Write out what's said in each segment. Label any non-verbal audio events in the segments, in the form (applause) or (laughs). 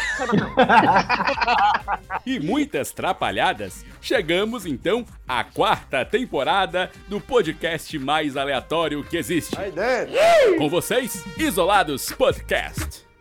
(laughs) E muitas trapalhadas, chegamos então à quarta temporada do podcast mais aleatório que existe. Com vocês, Isolados Podcast.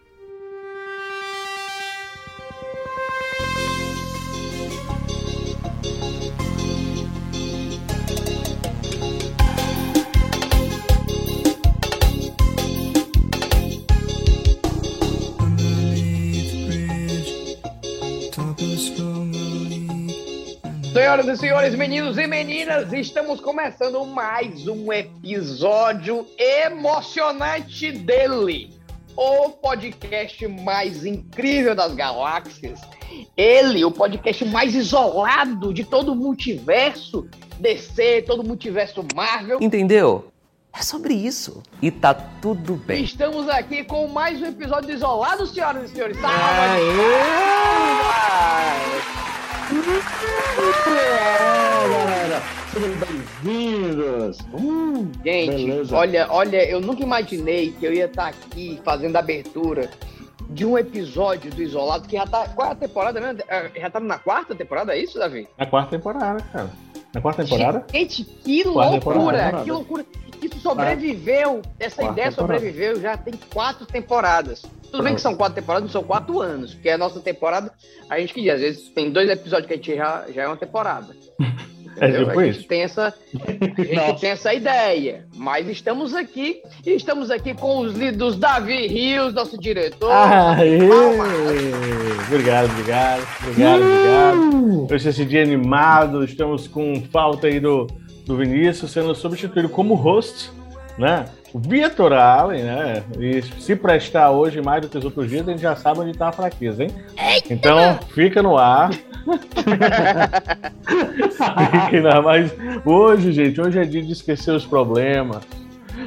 Senhoras e senhores, meninos e meninas, estamos começando mais um episódio emocionante dele. O podcast mais incrível das galáxias. Ele, o podcast mais isolado de todo o multiverso DC, todo o multiverso Marvel. Entendeu? É sobre isso. E tá tudo bem. Estamos aqui com mais um episódio isolado, senhoras e senhores. Aê! É, galera, sejam bem-vindos. Uh, Gente, Beleza. olha, olha, eu nunca imaginei que eu ia estar aqui fazendo a abertura de um episódio do Isolado que já tá. Qual é a temporada mesmo? É, Já tá na quarta temporada, é isso, Davi? Na quarta temporada, cara. Na quarta temporada? Gente, que Quarta loucura! temporada. Que loucura! Sobreviveu, essa Quarta ideia temporada. sobreviveu, já tem quatro temporadas. Tudo bem que são quatro temporadas, não são quatro anos, porque a nossa temporada, a gente que diz, às vezes tem dois episódios que a gente já, já é uma temporada. (laughs) É tipo a gente isso. tem essa, a gente Nossa. tem essa ideia, mas estamos aqui e estamos aqui com os líderes Davi Rios, nosso diretor. Aê! Obrigado, obrigado, obrigado, obrigado. Hoje esse dia animado, estamos com falta aí do, do Vinícius sendo substituído como host, né? O Vitor Allen, né? E se prestar hoje mais do que os outros dias, a gente já sabe onde tá a fraqueza, hein? Então, fica no ar. (laughs) Fique na mais. Hoje, gente, hoje é dia de esquecer os problemas.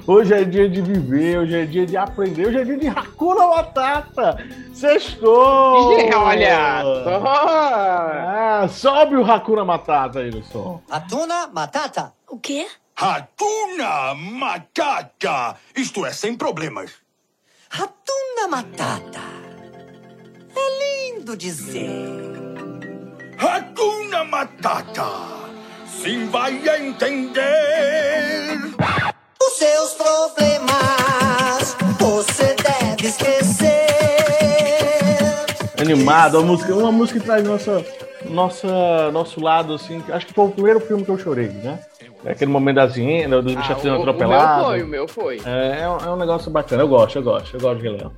Hoje é dia de viver, hoje é dia de aprender, hoje é dia de Hakuna Matata! Sextou! Olha só! Ah, sobe o Hakuna Matata aí no som. Hatuna Matata. O quê? Hatuna Matata! Isto é, sem problemas. Hatuna Matata. É lindo dizer. Hakuna Matata! Sim, vai entender! Seus problemas você deve esquecer. Animado, uma música, uma música que traz nossa, nossa, nosso lado, assim. Acho que foi o primeiro filme que eu chorei, né? É aquele momento das hienas, dos bichos Ah, sendo o, o meu atropelados. foi, o meu foi. É, é um, é um negócio bacana, eu gosto, eu gosto, eu gosto de Leão.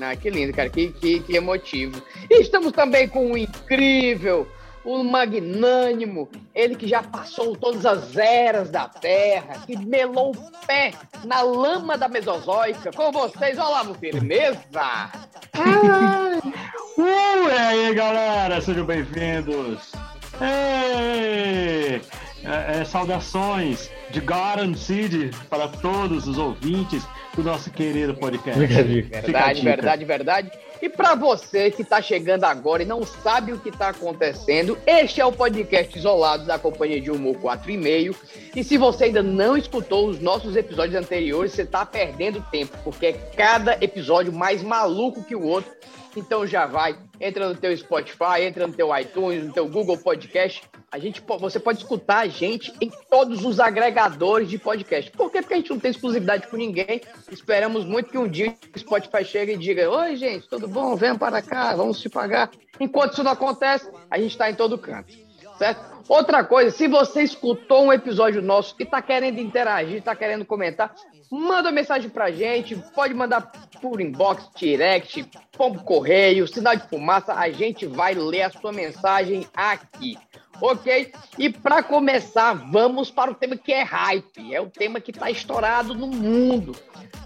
Ah, que lindo, cara, que, que, que emotivo. E estamos também com o incrível, o magnânimo, ele que já passou todas as eras da Terra, que melou o pé na lama da Mesozoica. Com vocês, Olavo Firmeza. Uh, e aí, galera, sejam bem-vindos. É, é, saudações de Garden City para todos os ouvintes do nosso querido podcast. Fica Verdade, dica. verdade, verdade. E para você que está chegando agora e não sabe o que está acontecendo, este é o podcast Isolados da Companhia de Humor 4,5. E se você ainda não escutou os nossos episódios anteriores, você está perdendo tempo, porque é cada episódio mais maluco que o outro. Então já vai, entra no teu Spotify, entra no teu iTunes, no teu Google Podcast. A gente, você pode escutar a gente em todos os agregadores de podcast. Por quê? Porque a gente não tem exclusividade com ninguém. Esperamos muito que um dia o Spotify chegue e diga: Oi, gente, tudo bom? Venham para cá, vamos te pagar. Enquanto isso não acontece, a gente está em todo canto. Certo? Outra coisa, se você escutou um episódio nosso e tá querendo interagir, tá querendo comentar, manda uma mensagem pra gente, pode mandar por inbox, direct, pombo correio, sinal de fumaça, a gente vai ler a sua mensagem aqui. Ok? E para começar, vamos para o tema que é hype. É o tema que está estourado no mundo.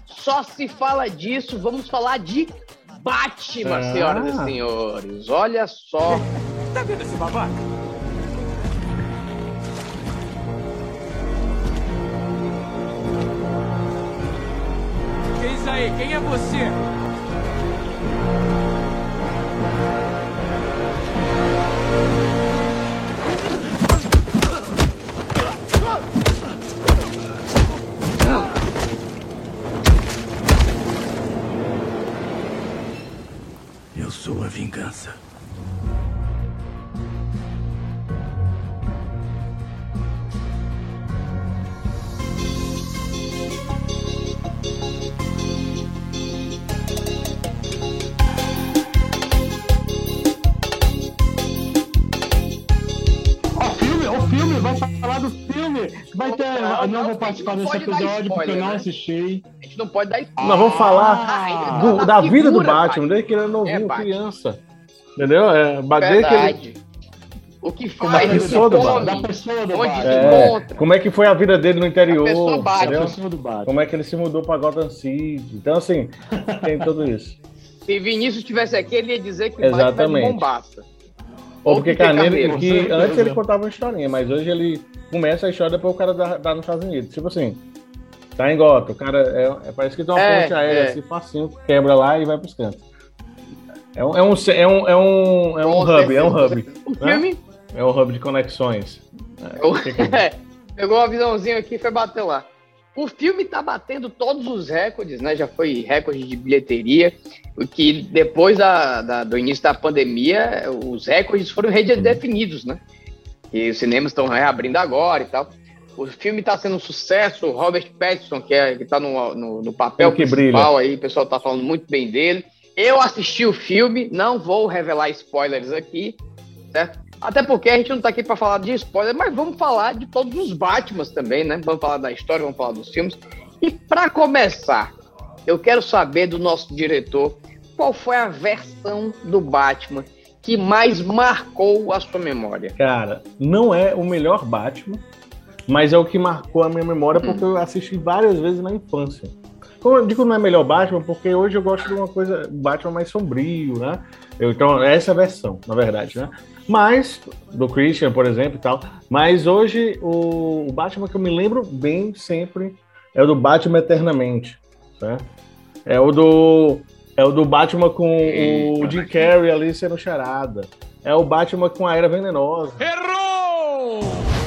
Só se fala disso, vamos falar de Batman, Ah. senhoras e senhores. Olha só. Tá vendo esse babaca? Isso aí? Quem é você? Eu sou a vingança. Vai ter. Não, eu não não, vou participar desse episódio porque eu spoiler, não né? assisti. A gente não pode dar spoiler. Nós vamos falar Ah, do- da da vida do Batman, desde que ele era novinho, É, criança. Entendeu? É, que ele, Verdade. O que faz, é que do come, Da pessoa do onde Batman. se é, encontra. como é que foi a vida dele no interior, pessoa pessoa. Como é que ele se mudou pra Gotham City. Então, assim, tem tudo isso. (laughs) Se Vinícius estivesse aqui, ele ia dizer que o Batman é Exatamente. de Mombasa. Ou porque Carneiro, que antes ele contava uma historinha, mas hoje ele começa a história depois o cara dá, dá nos Estados Unidos. Tipo assim, tá em Gotham, o cara é, é- parece que tem uma É, ponte aérea é. assim, facinho, quebra lá e vai pros cantos. É um, é um, é um, é um, é um hub, é um hub. (laughs) O né? filme É um hub de conexões. Que é? (laughs) É, pegou uma visãozinha aqui e foi bater lá. O filme tá batendo todos os recordes, né? Já foi recorde de bilheteria, o que depois da, da- do início da pandemia, os recordes foram redefinidos, né? E os cinemas estão reabrindo agora e tal. O filme tá sendo um sucesso, o Robert Pattinson, que, é, que tá no, no, no papel que principal aí, o pessoal tá falando muito bem dele. Eu assisti o filme, não vou revelar spoilers aqui, certo? Até porque a gente não tá aqui para falar de spoiler, mas vamos falar de todos os Batmans também, né? Vamos falar da história, vamos falar dos filmes. E para começar, eu quero saber do nosso diretor qual foi a versão do Batman que mais marcou a sua memória. Cara, não é o melhor Batman, mas é o que marcou a minha memória Hum. porque eu assisti várias vezes na infância. Como eu digo não é melhor Batman, porque hoje eu gosto de uma coisa, Batman mais sombrio, né? Eu, então, essa é a versão, na verdade, né? Mas, do Christian, por exemplo, e tal. Mas hoje, o, o Batman que eu me lembro bem sempre é o do Batman Eternamente, certo? É o do, é o do Batman com o Jim Carrey ali sendo charada. É o Batman com a Era Venenosa.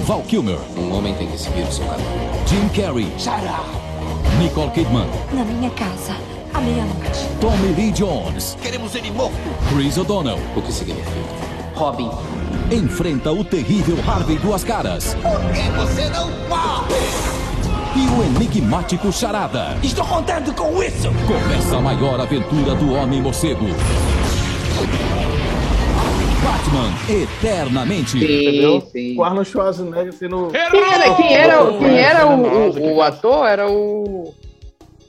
Val Kilmer. Um homem tem que seguir o seu caminho. Jim Carrey. Nicole Kidman. Na minha casa, à meia-noite. Tommy Lee Jones. Queremos ele morto. Chris O'Donnell. O que significa? Robin. Enfrenta o terrível Harvey Duas Caras. Por que você não morre? E o enigmático Charada. Estou contando com isso. Começa a maior aventura do Homem Morcego. Batman Eternamente. Entendeu? sim. Com Arnold Schwarzenegger sendo Quem era, quem era, quem era o, o- o ator? Era o.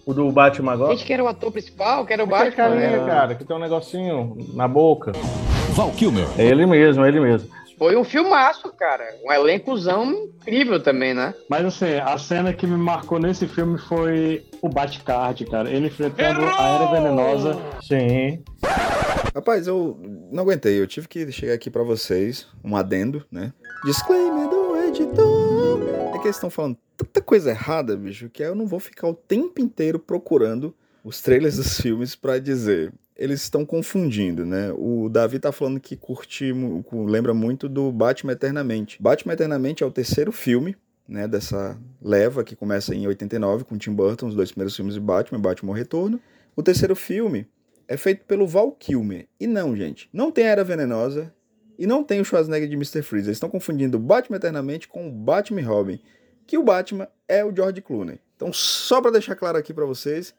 o do Batman agora. Gente, que era o ator principal, que era o Aquele Batman. carinha, Era- cara, que tem um negocinho na boca. Val Kilmer. É ele mesmo, é ele mesmo. Foi um filmaço, cara. Um elencozão incrível também, né? Mas assim, a cena que me marcou nesse filme foi o Batcard, cara. Ele enfrentando a Era Venenosa. Sim. Rapaz, eu não aguentei. Eu tive que chegar aqui pra vocês, um adendo, né? Disclaimer do editor. É que eles estão falando tanta coisa errada, bicho, que eu não vou ficar o tempo inteiro procurando os trailers dos filmes pra dizer. Eles estão confundindo, né? O Davi tá falando que curte, mu- lembra muito do Batman Eternamente. Batman Eternamente é o terceiro filme, né, dessa leva que começa em 89 com Tim Burton, os dois primeiros filmes de Batman, Batman Retorno. O terceiro filme é feito pelo Val Kilmer. E não, gente, não tem a Era Venenosa e não tem o Schwarzenegger de Mr. Freeze. Eles estão confundindo Batman Eternamente com o Batman Robin, que o Batman é o George Clooney. Então, só pra deixar claro aqui pra vocês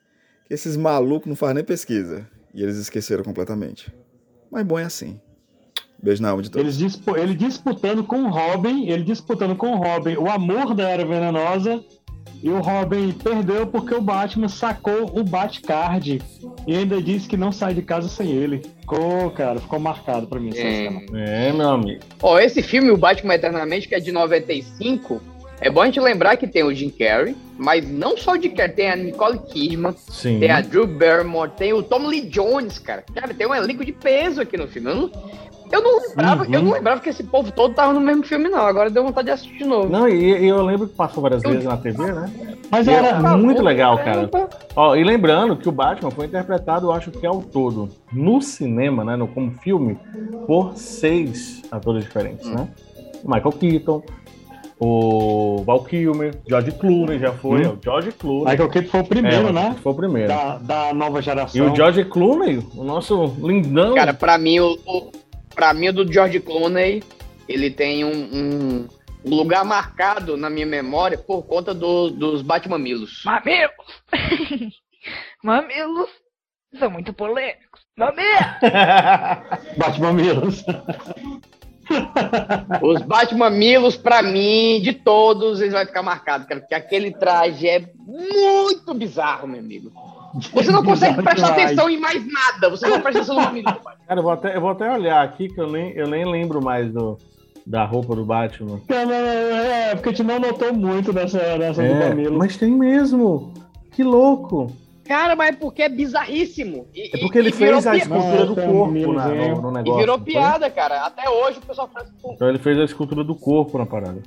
que esses malucos não fazem nem pesquisa. E eles esqueceram completamente. Mas bom é assim. Beijo na alma de todos. Eles dispu- ele disputando com o Robin, ele disputando com o Robin o amor da Era Venenosa. E o Robin perdeu porque o Batman sacou o Batcard e ainda disse que não sai de casa sem ele. Ficou, cara, ficou marcado pra mim essa É. cena. É, meu amigo. Ó, esse filme, O Batman Eternamente, que é de 95, é bom a gente lembrar que tem o Jim Carrey, mas não só o Jim Carrey, tem a Nicole Kidman, Sim. tem a Drew Barrymore, tem o Tom Lee Jones, cara. Cara, tem um elenco de peso aqui no filme. Eu não, eu não lembrava, Uhum. eu não lembrava que esse povo todo tava no mesmo filme, não. Agora deu vontade de assistir de novo. Não, e, e eu lembro que passou várias vezes na TV, né? Mas E era muito legal, cara. Ó, e lembrando que o Batman foi interpretado, eu acho que ao todo, no cinema, né, no, como filme, por seis atores diferentes, né? O Michael Keaton, o Val Kilmer, George Clooney já foi, Hum. o George Clooney. Michael Keaton foi o primeiro, É, né? Foi o primeiro. Da, da nova E geração. o George Clooney, o nosso lindão. Cara, pra mim, o, o, pra mim, o do George Clooney, ele tem um, um- um lugar marcado na minha memória por conta do- dos Batmamilos. Mamilos! (laughs) Mamilos são muito polêmicos. Mamilos! (laughs) Batmamilos. (laughs) Os Batmamilos, pra mim, de todos, eles vão ficar marcados, cara, porque aquele traje é muito bizarro, meu amigo. Você não (laughs) consegue prestar atenção em mais nada, você não presta atenção no do Batman. Cara, eu vou, até, eu vou até olhar aqui que eu nem, eu nem lembro mais do, da roupa do Batman. Cara, É, porque a gente não notou muito dessa, dessa do É, Camilo. mas tem mesmo. Que louco. Cara, mas é porque é bizarríssimo. E, É porque ele e virou fez a escultura do Não, corpo na- no, no E negócio. virou não foi? piada, cara. Até hoje o pessoal faz. Então ele fez a escultura do corpo na parada.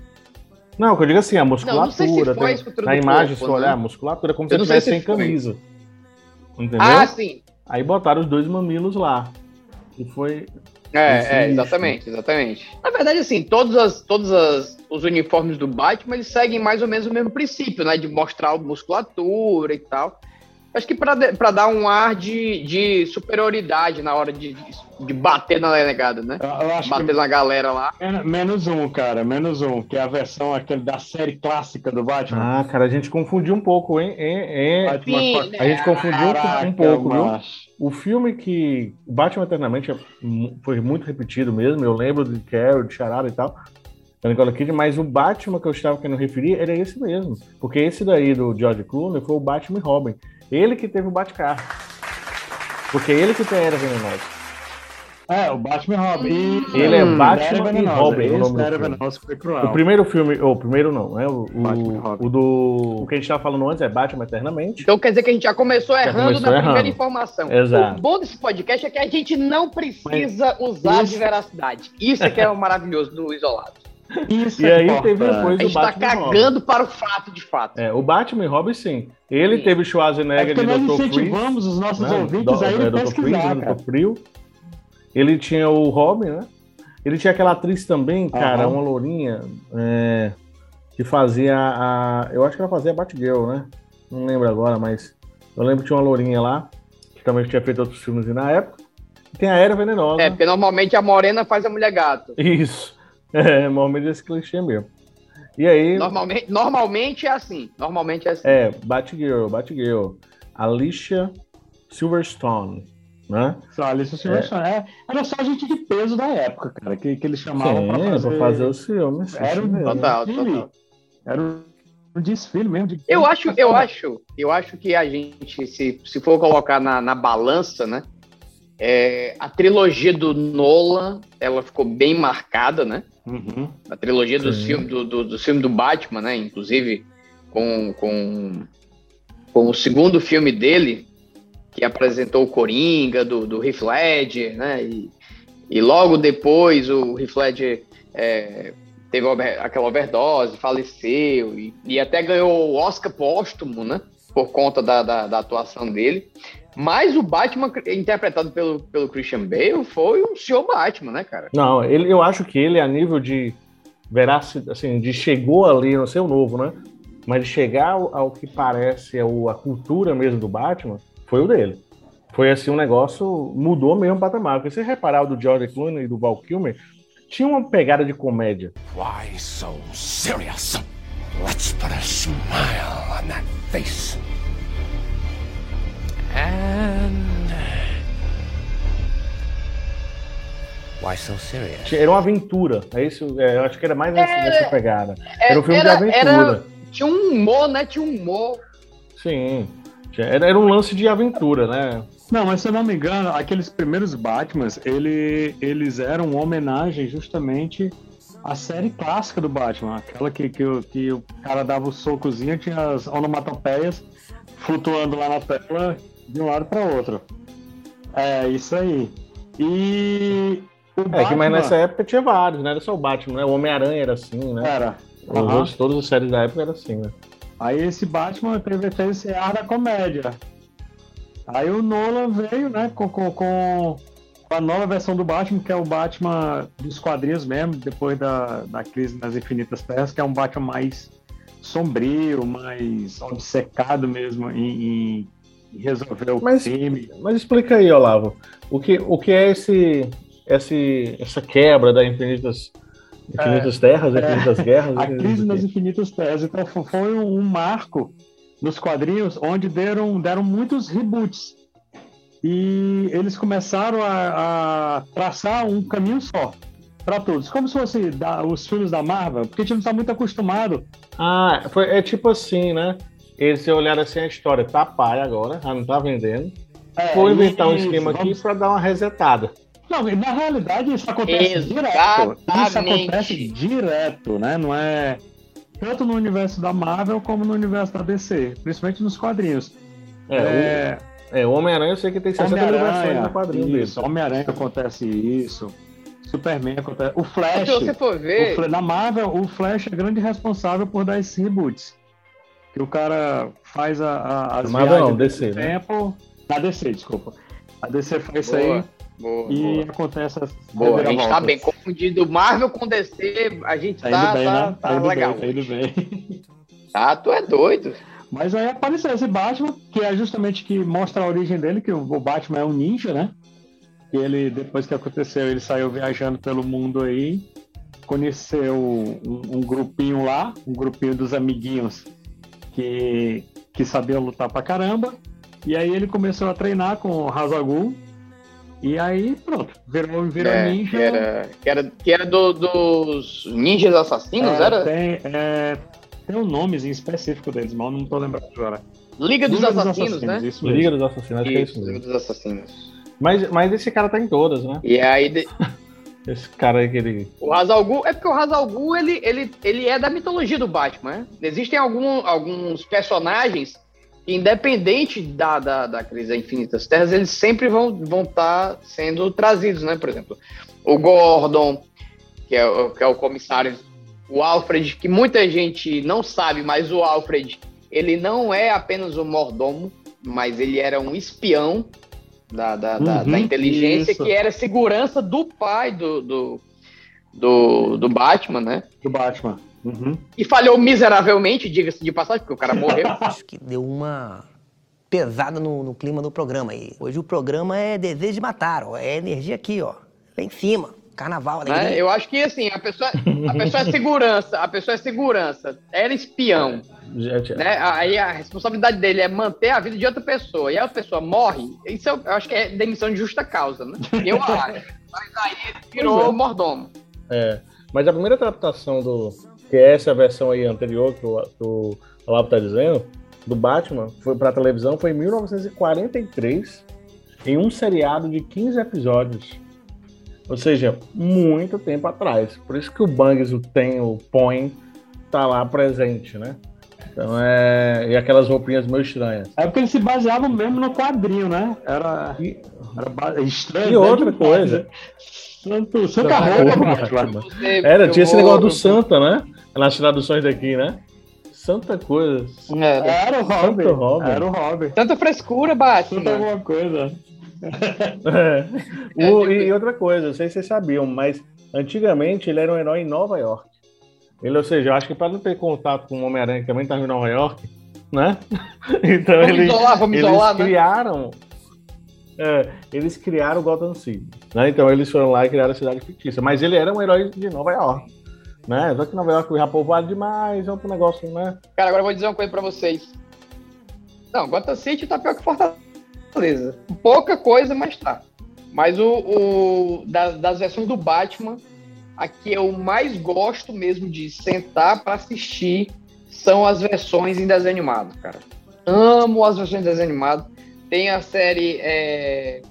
Não, que eu digo assim, a musculatura. não sei se foi a na imagem, corpo, se olhar, né? a musculatura é como Eu se ele não estivesse se sem foi. camisa. Entendeu? Ah, sim. Aí botaram os dois mamilos lá. E foi. É, é, exatamente, exatamente. Na verdade, assim, todos, as, todos as, os uniformes do Batman, eles seguem mais ou menos o mesmo princípio, né? De mostrar a musculatura e tal. Acho que pra dar um ar de, de superioridade na hora de, de bater na negada, né? Eu acho bater que- na galera lá. Men- Menos um, cara, menos um, que é a versão aquele da série clássica do Batman. Ah, cara, a gente confundiu um pouco, hein? hein, hein? Batman Sim, né? A gente confundiu um- Caraca, um pouco, viu? macho. O filme que. O Batman Eternamente é foi muito repetido mesmo. Eu lembro de Carol, de Charada e tal. Da Nicole Kidman, mas o Batman que eu estava querendo referir era esse mesmo. Porque esse daí do George Clooney foi o Batman e Robin. Ele que teve o Batcar. Porque ele que tem a Era Venenosa. É, o Batman Robin. E- Ele é Hum, Batman e. Robin, o Esse nome Era. Venenosa foi cruel. O primeiro filme, ou o primeiro não, né? O, o, o do. O que a gente estava falando antes é Batman Eternamente. Então quer dizer que a gente já começou Já errando começou na errando. primeira informação. Exato. O bom desse podcast é que a gente não precisa usar Isso- de veracidade. Isso é que é o maravilhoso do Isolado. Isso E é aí importante. teve depois A o gente tá Batman e Robin. cagando para o fato de fato. É, o Batman e Robin, sim. Ele Sim. teve É Schwarzenegger porque de nós Dr. Freeze. incentivamos os nossos né? ouvintes Do- a é, irem Dr. pesquisar, Freeze, cara. Dr. Frio. Ele tinha o Robin, né? Ele tinha aquela atriz também, cara, Aham. uma lourinha, é, que fazia a. Eu acho que ela fazia a Batgirl, né? Não lembro agora, mas eu lembro que tinha uma lourinha lá, que também tinha feito outros filmes na época. Tem a Era Venenosa. É, porque normalmente a morena faz a mulher gato. Isso. É, normalmente esse clichê mesmo. E aí, Normalmente, normalmente é assim. Normalmente é assim. é, Batgirl, Batgirl. Alicia Silverstone, né? Só Alice Silverstone. É. Era só gente de peso da época, cara, que, que eles chamavam Sim, pra fazer. pra fazer os filmes. Era um. Total, total. Era um desfile mesmo. De Eu acho, eu acho, eu acho que a gente, se, se for colocar na, na balança, né? É, a trilogia do Nolan, ela ficou bem marcada, né? Uhum. A trilogia dos Sim. filmes do, do, do filme do Batman, né? Inclusive com, com, com o segundo filme dele, que apresentou o Coringa, do, do Heath Ledger, né? E, e logo depois o Heath Ledger é, teve aquela overdose, faleceu e, e até ganhou o Oscar póstumo, né? Por conta da, da, da atuação dele. Mas o Batman interpretado pelo, pelo Christian Bale foi o senhor Batman, né, cara? Não, ele, eu acho que ele, a nível de veracidade, assim, de chegou ali, não sei o novo, né? Mas de chegar ao, ao que parece é o- a cultura mesmo do Batman, foi o dele. Foi assim um negócio, mudou mesmo o patamar. Porque se você reparar o do George Clooney e do Val Kilmer, tinha uma pegada de comédia. Why so serious? Let's put a smile on that face. Era uma aventura. É isso, é, eu acho que era mais nessa, Era- nessa pegada. Era um filme era- de aventura. era- Tinha um humor, né? Tinha um humor. Sim. Era, era um lance de aventura, né? Não, mas se eu não me engano, aqueles primeiros Batmans, ele, eles eram uma homenagem justamente à série clássica do Batman. Aquela que, que, o- que o cara dava o socozinho, tinha as onomatopeias flutuando lá na tela de um lado para outro. É, isso aí. E o É, que, Batman... mas nessa época tinha vários, não era só o Batman, né? O Homem-Aranha era assim, né? Era. Os Aham. outros, todas as séries da época eram assim, né? Aí esse Batman teve, esse ar da comédia. Aí o Nolan veio, né, com, com, com a nova versão do Batman, que é o Batman dos quadrinhos mesmo, depois da, da crise nas Infinitas Terras, que é um Batman mais sombrio, mais obcecado mesmo em- em resolver o Mas- crime. Mas explica aí, Olavo, o que, o que é esse, esse, essa quebra da infinitas, infinitas terras, infinitas guerras? A crise nas Infinitas Terras. Então fo- foi um, um marco nos quadrinhos onde deram, deram muitos reboots. E eles começaram a, a traçar um caminho só para todos. Como se fosse da- os filmes da Marvel, porque a gente não está muito acostumado. Ah, foi, é tipo assim, né? Eles olharam assim a história, tá pai agora, já não tá vendendo. É, Vou inventar um esquema aqui vamos- pra dar uma resetada. Não, e na realidade isso acontece direto. Isso Exatamente. acontece direto, né? Não é tanto no universo da Marvel como no universo da DC, principalmente nos quadrinhos. É, É, o, é, o Homem-Aranha eu sei que tem 60 mil versões no quadrinho isso, Homem-Aranha acontece isso. Superman acontece. O Flash. Se você for ver- o Fla- na Marvel, o Flash é grande responsável por dar esses reboots. Que o cara faz a, a, as Marvel não, viagens DC, do né? tempo. Na DC, desculpa. A DC faz isso aí boa, e boa. acontece as Boa, a gente tá bem confundido. Marvel com DC, a gente Tá tá, indo bem, tá, né? tá Tá indo legal. bem, tá indo bem. Ah, (laughs) tu é doido. Mas aí apareceu esse Batman, que é justamente que mostra a origem dele, que o o Batman é um ninja, né? E ele, depois que aconteceu, ele saiu viajando pelo mundo aí, conheceu um, um grupinho lá, um grupinho dos amiguinhos que, que sabiam lutar pra caramba. E aí ele começou a treinar com o Hazagul. E aí, pronto, virou, virou É, ninja. que era, que era, que era do- dos ninjas assassinos, É, era? Tem, é, tem um nomezinho específico deles, mas eu não tô lembrando agora. Liga dos Assassinos, né? Isso mesmo. Liga dos Assassinos, acho que é Isso, isso Liga mesmo. dos Assassinos. Mas, mas esse cara tá em todas, né? E aí, de- (laughs) Esse cara aí que ele. o Hazal Ghul, é porque o Hazal Ghul, ele, ele, ele é da mitologia do Batman, né? Existem algum, alguns personagens que, independente da, da, da crise das infinitas terras, eles sempre vão estar vão tá sendo trazidos, né? Por exemplo, o Gordon, que é, o- que é o comissário, o Alfred, que muita gente não sabe, mas o Alfred, ele não é apenas um mordomo, mas ele era um espião da, da, da- Uhum, da inteligência, isso. que era segurança do pai do, do, do, do Batman, né? Do Batman. Uhum. E falhou miseravelmente, diga-se de passagem, porque o cara morreu. (laughs) Acho que deu uma pesada no, no clima do programa aí. Hoje o programa é desejo de matar, ó. É energia aqui, ó. Lá em cima. Carnaval, né? Eu acho que assim, a pessoa, a pessoa é segurança, a pessoa é segurança, era espião. Né? Aí a responsabilidade dele é manter a vida de outra pessoa. E a pessoa morre, isso eu, eu acho que é demissão de justa causa, né? Eu (laughs) acho. Mas aí ele virou é. mordomo. É. Mas a primeira adaptação do. Que é essa versão aí anterior que o, que o Olavo tá dizendo, do Batman, foi pra televisão, foi em 1943, em um seriado de 15 episódios. Ou seja, muito tempo atrás. Por isso que o Bangs, o Tem, o Põe, tá lá presente, né? Então é. E aquelas roupinhas meio estranhas. É porque eles se baseavam mesmo no quadrinho, né? Era, era ba- estranho. E né? outra coisa. né? Santo, Santa roupa, Batman. Era, tinha esse negócio do Santa, né? Nas traduções daqui, né? Santa coisa. Era. Era o Robin. Santo Robin. Era o Robin. Tanta frescura, Santa Batman. alguma coisa. (laughs) É. O- e outra coisa, não sei se vocês sabiam, mas antigamente ele era um herói em Nova York. Ele, ou seja, eu acho que para não ter contato com o Homem-Aranha que também estava em Nova York, né? (laughs) Então Vamos ele- isolar, vamos eles isolar, né? criaram. é, eles criaram Gotham City. Né? Então eles foram lá e criaram a cidade fictícia. Mas ele era um herói de Nova York. Né? Só que Nova York já povoado demais, é um negócio, né? Cara, agora eu vou dizer uma coisa pra vocês. Não, Gotham City tá pior que Fortaleza. Pouca coisa, mas tá. Mas o, o da- das versões do Batman, a que eu mais gosto mesmo de sentar para assistir são as versões em desenho animado, cara. Amo as versões em desenho animado. Tem a série. é,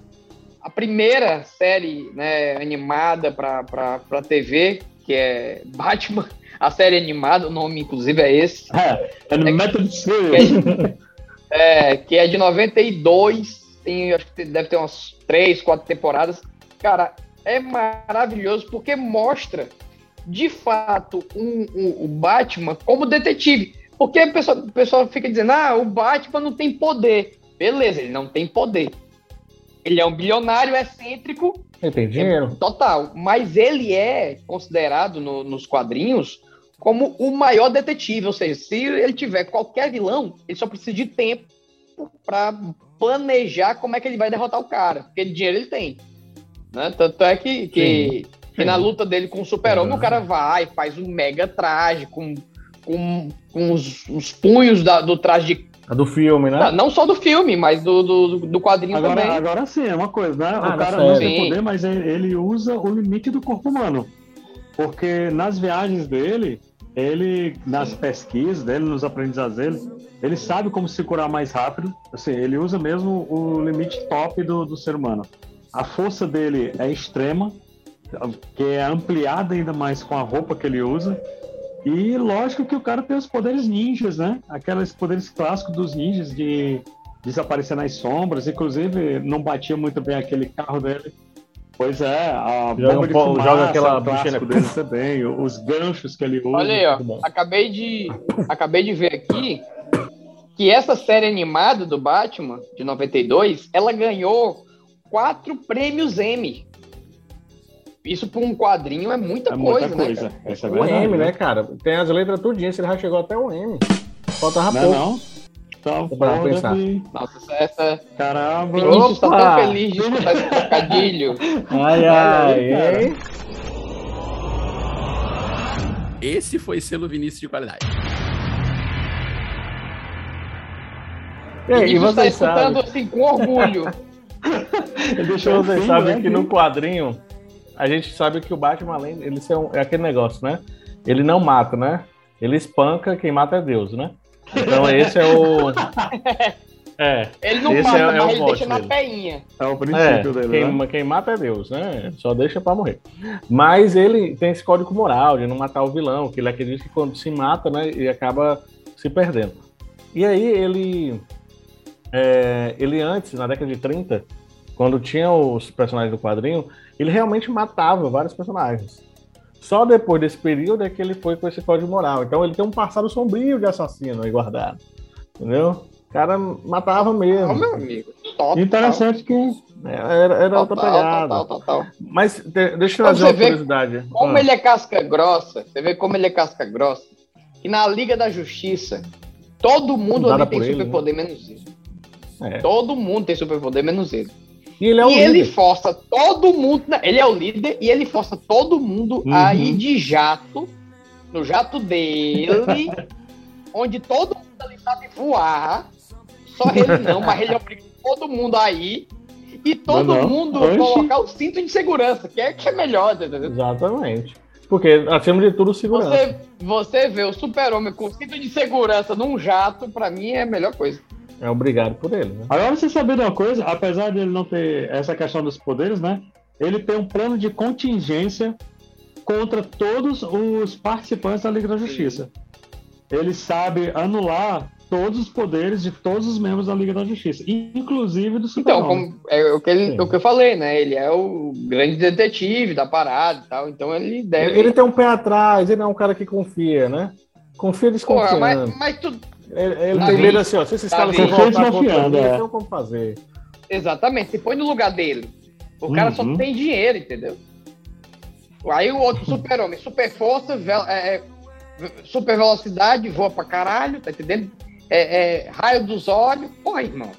a primeira série né, animada para TV, que é Batman, a série animada, o nome inclusive é esse. É, é no Method que Series. é, que é de 92, tem, acho que deve ter umas três, quatro temporadas. Cara, é maravilhoso porque mostra, de fato, um- um- o Batman como detetive. Porque a pessoa, o pessoal fica dizendo, ah, o Batman não tem poder. Beleza, ele não tem poder. Ele é um bilionário excêntrico Ele tem dinheiro? Total. Mas ele é considerado no- nos quadrinhos como o maior detetive. Ou seja, se ele tiver qualquer vilão, ele só precisa de tempo para planejar como é que ele vai derrotar o cara. Porque dinheiro ele tem. Né? Tanto é que, que, que na luta dele com o super-homem, o cara vai, faz um mega traje com, com, com os, os punhos da- do traje de. A do filme, né? Não só do filme, mas do, do, do quadrinho Agora, também. agora sim, é uma coisa, né? Ah, o cara não tem Sim. poder, mas ele, usa o limite do corpo humano. Porque nas viagens dele, ele, nas pesquisas dele, nos aprendizados dele, ele sabe como se curar mais rápido. Assim, ele usa mesmo o limite top do, do ser humano. A força dele é extrema, que é ampliada ainda mais com a roupa que ele usa. E lógico que o cara tem os poderes ninjas, né? Aqueles poderes clássicos dos ninjas de desaparecer nas sombras. Inclusive, não batia muito bem aquele carro dele. Pois é, a Joga bomba de um fumaça, joga aquela buchinha, dele (laughs) também, os ganchos que ele usa. Olha aí, ó. Acabei de, acabei de ver aqui que essa série animada do Batman, de 92, ela ganhou quatro prêmios Emmy. Isso para um quadrinho é muita É coisa, muita né? coisa. cara? Essa é O verdade, M, né, cara? Tem as letras tudinhas, ele já chegou até o M. Faltava Não é pouco. não? Parar pra foda pensar. de- Nossa, essa. Caramba. Vinícius tá Opa! tão feliz de escutar esse trocadilho. (laughs) Ai, ai, hein? Esse foi selo Vinícius de qualidade. E, aí, e Vinícius tá vocês escutando sabem, assim com orgulho. (laughs) (laughs) Ele deixou vocês o fim, sabem né, que no quadrinho, a gente sabe que o Batman, além ele um- é aquele negócio, né? Ele não mata, né? Ele espanca, quem mata é Deus, né? Então esse é o... (laughs) É, Ele não mata, é- é mas ele deixa na peinha. É o É, princípio dele, quem, né? quem mata é Deus, né? Só deixa pra morrer. Mas ele tem esse código moral de não matar o vilão, que ele acredita que quando se mata, né, ele acaba se perdendo. E aí ele. É, ele antes, na década de 30, quando tinha os personagens do quadrinho, ele realmente matava vários personagens. Só depois desse período é que ele foi com esse código moral. Então ele tem um passado sombrio de assassino aí guardado. Entendeu? O cara matava mesmo. Ó, meu amigo. Total. Interessante que Era, era outra Total, pegada. total, total. Mas de- deixa eu trazer uma curiosidade. Como Ah, ele é casca grossa, você vê como ele é casca grossa, que na Liga da Justiça, todo mundo ali tem ele, superpoder menos ele. É. Todo mundo tem superpoder menos ele. E ele é o e ele força todo mundo. Ele é o líder e ele força todo mundo Uhum. a ir de jato, no jato dele, (laughs) onde todo mundo ali sabe voar. Só ele não, mas ele obriga todo mundo a ir. E todo Não, não. mundo Oxi. colocar o cinto de segurança, que é, que é melhor, entendeu? Exatamente. Porque, acima de tudo, segurança. Você, você vê o super-homem com cinto de segurança num jato, pra mim é a melhor coisa. É obrigado por ele, né? Agora você sabia de uma coisa, apesar de ele não ter essa questão dos poderes, né? Ele tem um plano de contingência contra todos os participantes da Liga da Justiça. Ele sabe anular todos os poderes de todos os membros da Liga da Justiça, inclusive do Então, Super-Homem. como, é o que, ele, o que eu falei, né? Ele é o grande detetive da parada e tal, então ele deve. Ele tem um pé atrás, ele não é um cara que confia, né? Confia Porra, desconfiando. mas, mas tu. Ele, ele Davi, tem medo assim, ó. Se esses caras Davi. for voltar contra mim, é. eu tenho como fazer. Exatamente, se põe no lugar dele. O cara só Uhum. tem dinheiro, entendeu? Aí o outro super-homem, super força, vel- é, é, super velocidade, voa pra caralho, tá entendendo? É, é, raio dos olhos. Porra, irmão.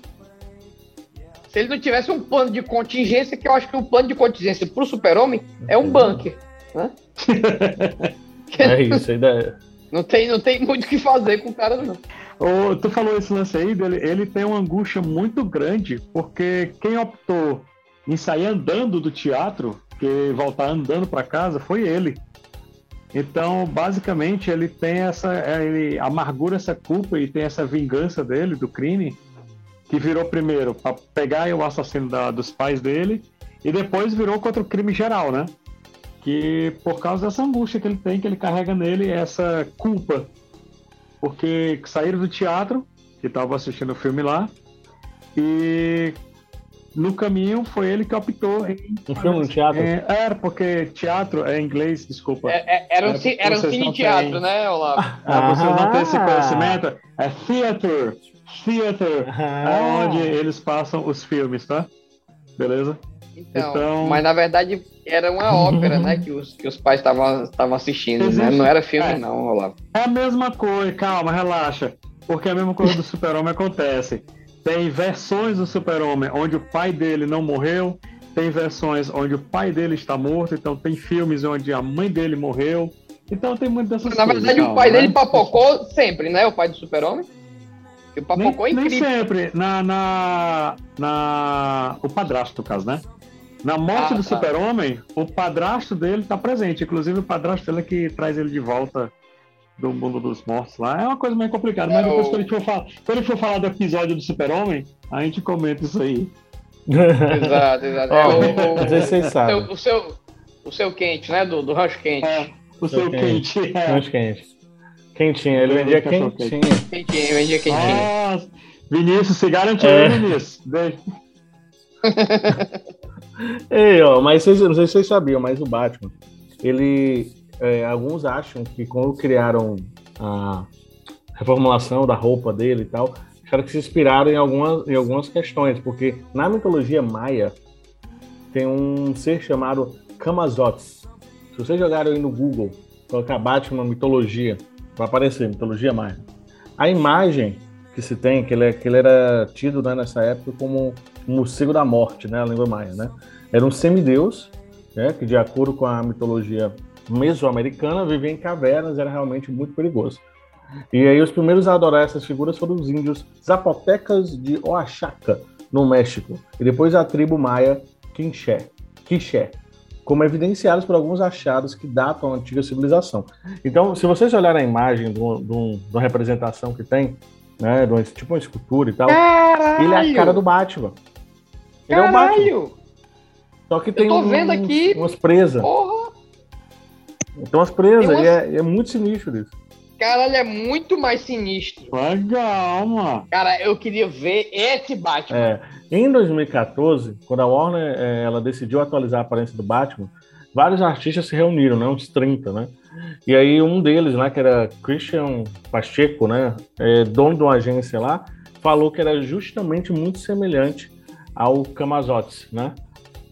Se ele não tivesse um plano de contingência, que eu acho que o plano de contingência pro super-homem é um bunker. Né? (laughs) É isso, ainda é. Não tem, não tem muito o que fazer com o cara, não. Ô, tu falou esse lance aí dele, ele tem uma angústia muito grande, porque quem optou em sair andando do teatro, que voltar andando para casa, foi ele. Então, basicamente, ele tem essa. Ele amargura essa culpa e tem essa vingança dele, do crime, que virou primeiro para pegar o assassino da, dos pais dele, e depois virou contra o crime geral, né? Que por causa dessa angústia que ele tem, que ele carrega nele essa culpa. Porque saíram do teatro, que estavam assistindo o filme lá, e no caminho foi ele que optou em. Um filme no teatro? É, era, porque teatro é inglês, desculpa. É, é, era um, É, ci- era um vocês cine não teatro, têm- né, Olavo? Ah, você não tem esse Ah. conhecimento? É theater. Theater. Ah. É onde eles passam os filmes, tá? Beleza? Então, Então- mas na verdade era uma ópera, né, que os, que os pais estavam estavam assistindo, né? Existe- Não era filme é. não, Olavo. É a mesma coisa, calma, relaxa. Porque a mesma coisa do Super-Homem acontece. Tem versões do Super-Homem onde o pai dele não morreu, tem versões onde o pai dele está morto, então tem filmes onde a mãe dele morreu. Então tem muitas dessas Na coisas. verdade, o calma, pai né? dele papocou sempre, né? O pai do super-homem. O papocou é nem, nem incrível. sempre. Na, na, na. O padrasto, no caso, né? Na morte Ah, do tá. super-homem, o padrasto dele tá presente. Inclusive, o padrasto dele é que traz ele de volta do mundo dos mortos lá. É uma coisa meio complicada, mas É, depois o- que ele for falar, quando ele for falar do episódio do super-homem, a gente comenta isso aí. Exato, exato. (laughs) É, o, o- o, seu, o seu quente, né? Do, do rancho quente. É, o seu quente. é. Muito quente. Quentinho, ele vendia cachorro quentinho. Quentinho, vendia quentinho. Nossa, Vinícius, se garantiu, É. hein, Vinícius? (laughs) Ei, ó, mas vocês, não sei se vocês sabiam, mas o Batman, ele. é, alguns acham que quando criaram a reformulação da roupa dele e tal, acharam que se inspiraram em algumas, em algumas questões, porque na mitologia maia tem um ser chamado Kamazotes. Se vocês jogarem aí no Google, colocar Batman mitologia, vai aparecer mitologia maia. A imagem que se tem, que ele, é- que ele era tido né, nessa época como morcego da morte, né, a língua maia, né? Era um semideus, né, que de acordo com a mitologia mesoamericana, vivia em cavernas, era realmente muito perigoso. E aí os primeiros a adorar essas figuras foram os índios zapotecas de Oaxaca, no México, e depois a tribo maia Quinché, Quiché, como evidenciados por alguns achados que datam a antiga civilização. Então, se vocês olharem a imagem de, um- de um- uma representação que tem, né, tipo uma escultura e tal, Caralho! ele é a cara do Batman. Ele é o Batman. Caralho! Só que tem tô uns- vendo aqui. umas presas. Porra! Tem umas presas, Tem umas- e é, é muito sinistro isso. Caralho, é muito mais sinistro. Legal, mano. Cara, eu queria ver esse Batman. É, em 2014, quando a Warner eh, ela decidiu atualizar a aparência do Batman, vários artistas se reuniram, né, uns 30, né? E aí um deles, né, que era Christian Pacheco, né, eh, dono de uma agência lá, falou que era justamente muito semelhante ao Camazotes, né?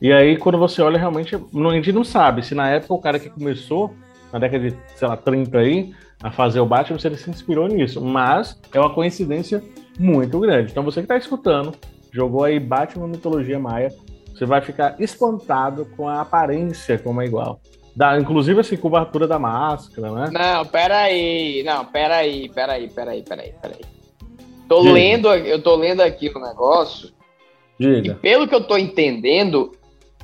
E aí quando você olha realmente, a gente não sabe se na época o cara que começou na década de, sei lá, 30 aí, a fazer o Batman, se ele se inspirou nisso, mas é uma coincidência muito grande. Então você que está escutando, jogou aí Batman Mitologia Maia, você vai ficar espantado com a aparência como é igual. Da, inclusive essa cobertura da máscara, né? Não, peraí. Não, peraí, peraí, peraí, peraí, peraí. Tô Diga. lendo, eu tô lendo aqui o negócio. E Diga. pelo que eu tô entendendo,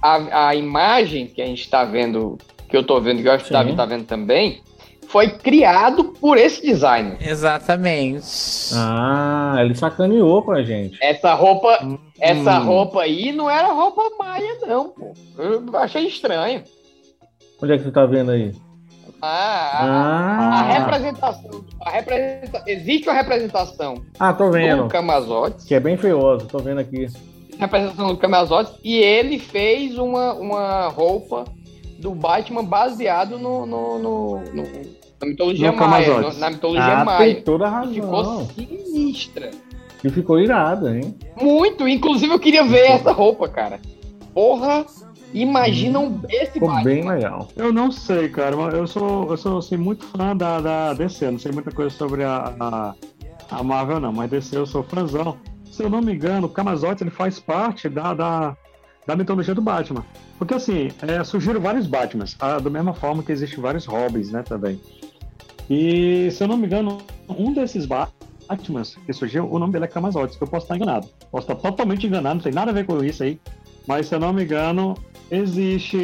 a, a imagem que a gente tá vendo, que eu tô vendo, que eu acho que o. Davi tá vendo também, foi criado por esse designer. Exatamente. Ah, ele sacaneou com a gente. Essa roupa, essa Hum. roupa aí não era roupa maia, não, pô. Eu achei estranho. Onde é que tu tá vendo aí? Ah, a, Ah. a representação, a representa, existe uma representação Ah, tô vendo. do Camazotes, Que é bem feioso, tô vendo aqui. Representação do Camazotes, e ele fez uma, uma roupa do Batman baseado no, no, no- no- na mitologia No maia, no- na mitologia Ah, maia. tem toda a E Ficou razão. sinistra. E ficou irado, hein? Muito. Inclusive, eu queria ver essa roupa, cara. Porra, imagina um, esse Ficou Batman. bem legal. Eu não sei, cara. Eu sou, eu sou assim, muito fã da, da DC. Não sei muita coisa sobre a, a, a Marvel, não. Mas DC eu sou fãzão. Se eu não me engano, o Kamazote ele faz parte da, da, da mitologia do Batman. Porque assim, é, surgiram vários Batmans. ah, da mesma forma que existem vários Robins, né, também. E se eu não me engano, um desses Batmans que surgiu, o nome dele é Kamazote. Eu posso estar enganado. Posso estar totalmente enganado, não tem nada a ver com isso aí. Mas se eu não me engano, existe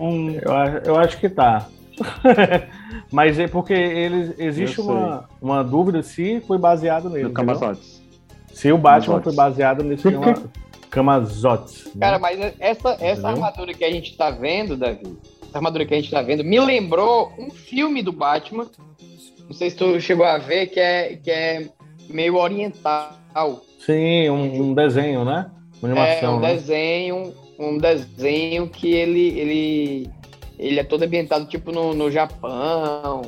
um. Eu, acho- eu acho que tá. (laughs) Mas é porque eles, existe uma, uma dúvida se foi baseado nele. No? Camazotes. Se o Batman Camazotes. foi baseado nesse. (laughs) Camazotes. né? Cara, mas essa, essa armadura que a gente tá vendo, Davi, essa armadura que a gente tá vendo, me lembrou um filme do Batman. Não sei se tu chegou a ver, que é, que é meio oriental. Sim, um, um desenho, né? Uma é animação. um né? desenho, um desenho que ele, ele, ele é todo ambientado tipo no, no Japão.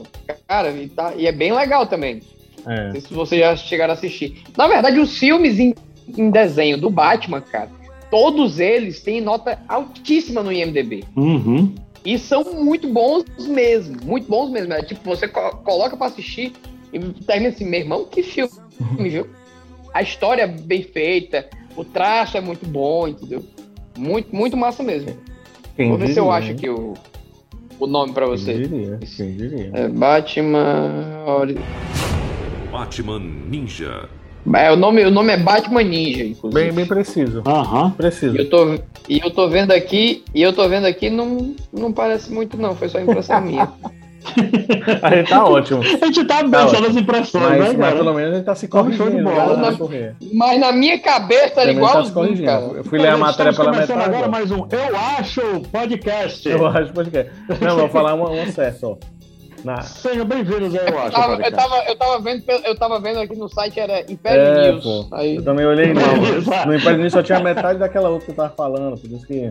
Cara, e, tá, e é bem legal também. É. Não sei se vocês já chegaram a assistir. Na verdade, os filmes em, em desenho do Batman, cara, todos eles têm nota altíssima no IMDB. Uhum. E são muito bons mesmo, muito bons mesmo. É, tipo, você co- coloca pra assistir e termina assim, meu irmão, que filme, viu? A história é bem feita, o traço é muito bom, entendeu? Muito, muito massa mesmo. Quem Vou ver se eu diria, acho aqui o, o nome pra você. Quem diria? Quem diria? É Batman. Batman Ninja. É, o, nome, o nome é Batman Ninja, inclusive. Bem, bem preciso. Aham. Preciso. E eu tô, e eu tô vendo aqui, e eu tô vendo aqui, não, não parece muito, não. Foi só impressão (laughs) minha. A gente tá ótimo. A gente tá bem Tá nas impressões, Mas, né, mas pelo menos a gente tá se de corrigindo. bola. né? Na- Correr. Mas na minha cabeça era Também tá cara. Eu fui ler a Gente, matéria estamos pela metade. agora mais um Eu Acho Podcast. Eu acho que Não, vou falar uma, uma certa, ó. Na... Sejam bem-vindos ao Eu Eu Acho tava, eu, Podcast. tava, eu, tava vendo, eu tava vendo aqui no site, era Império É, News. pô. Aí, Eu também olhei não. (laughs) No Império News só tinha metade daquela outra que eu tava falando, por isso que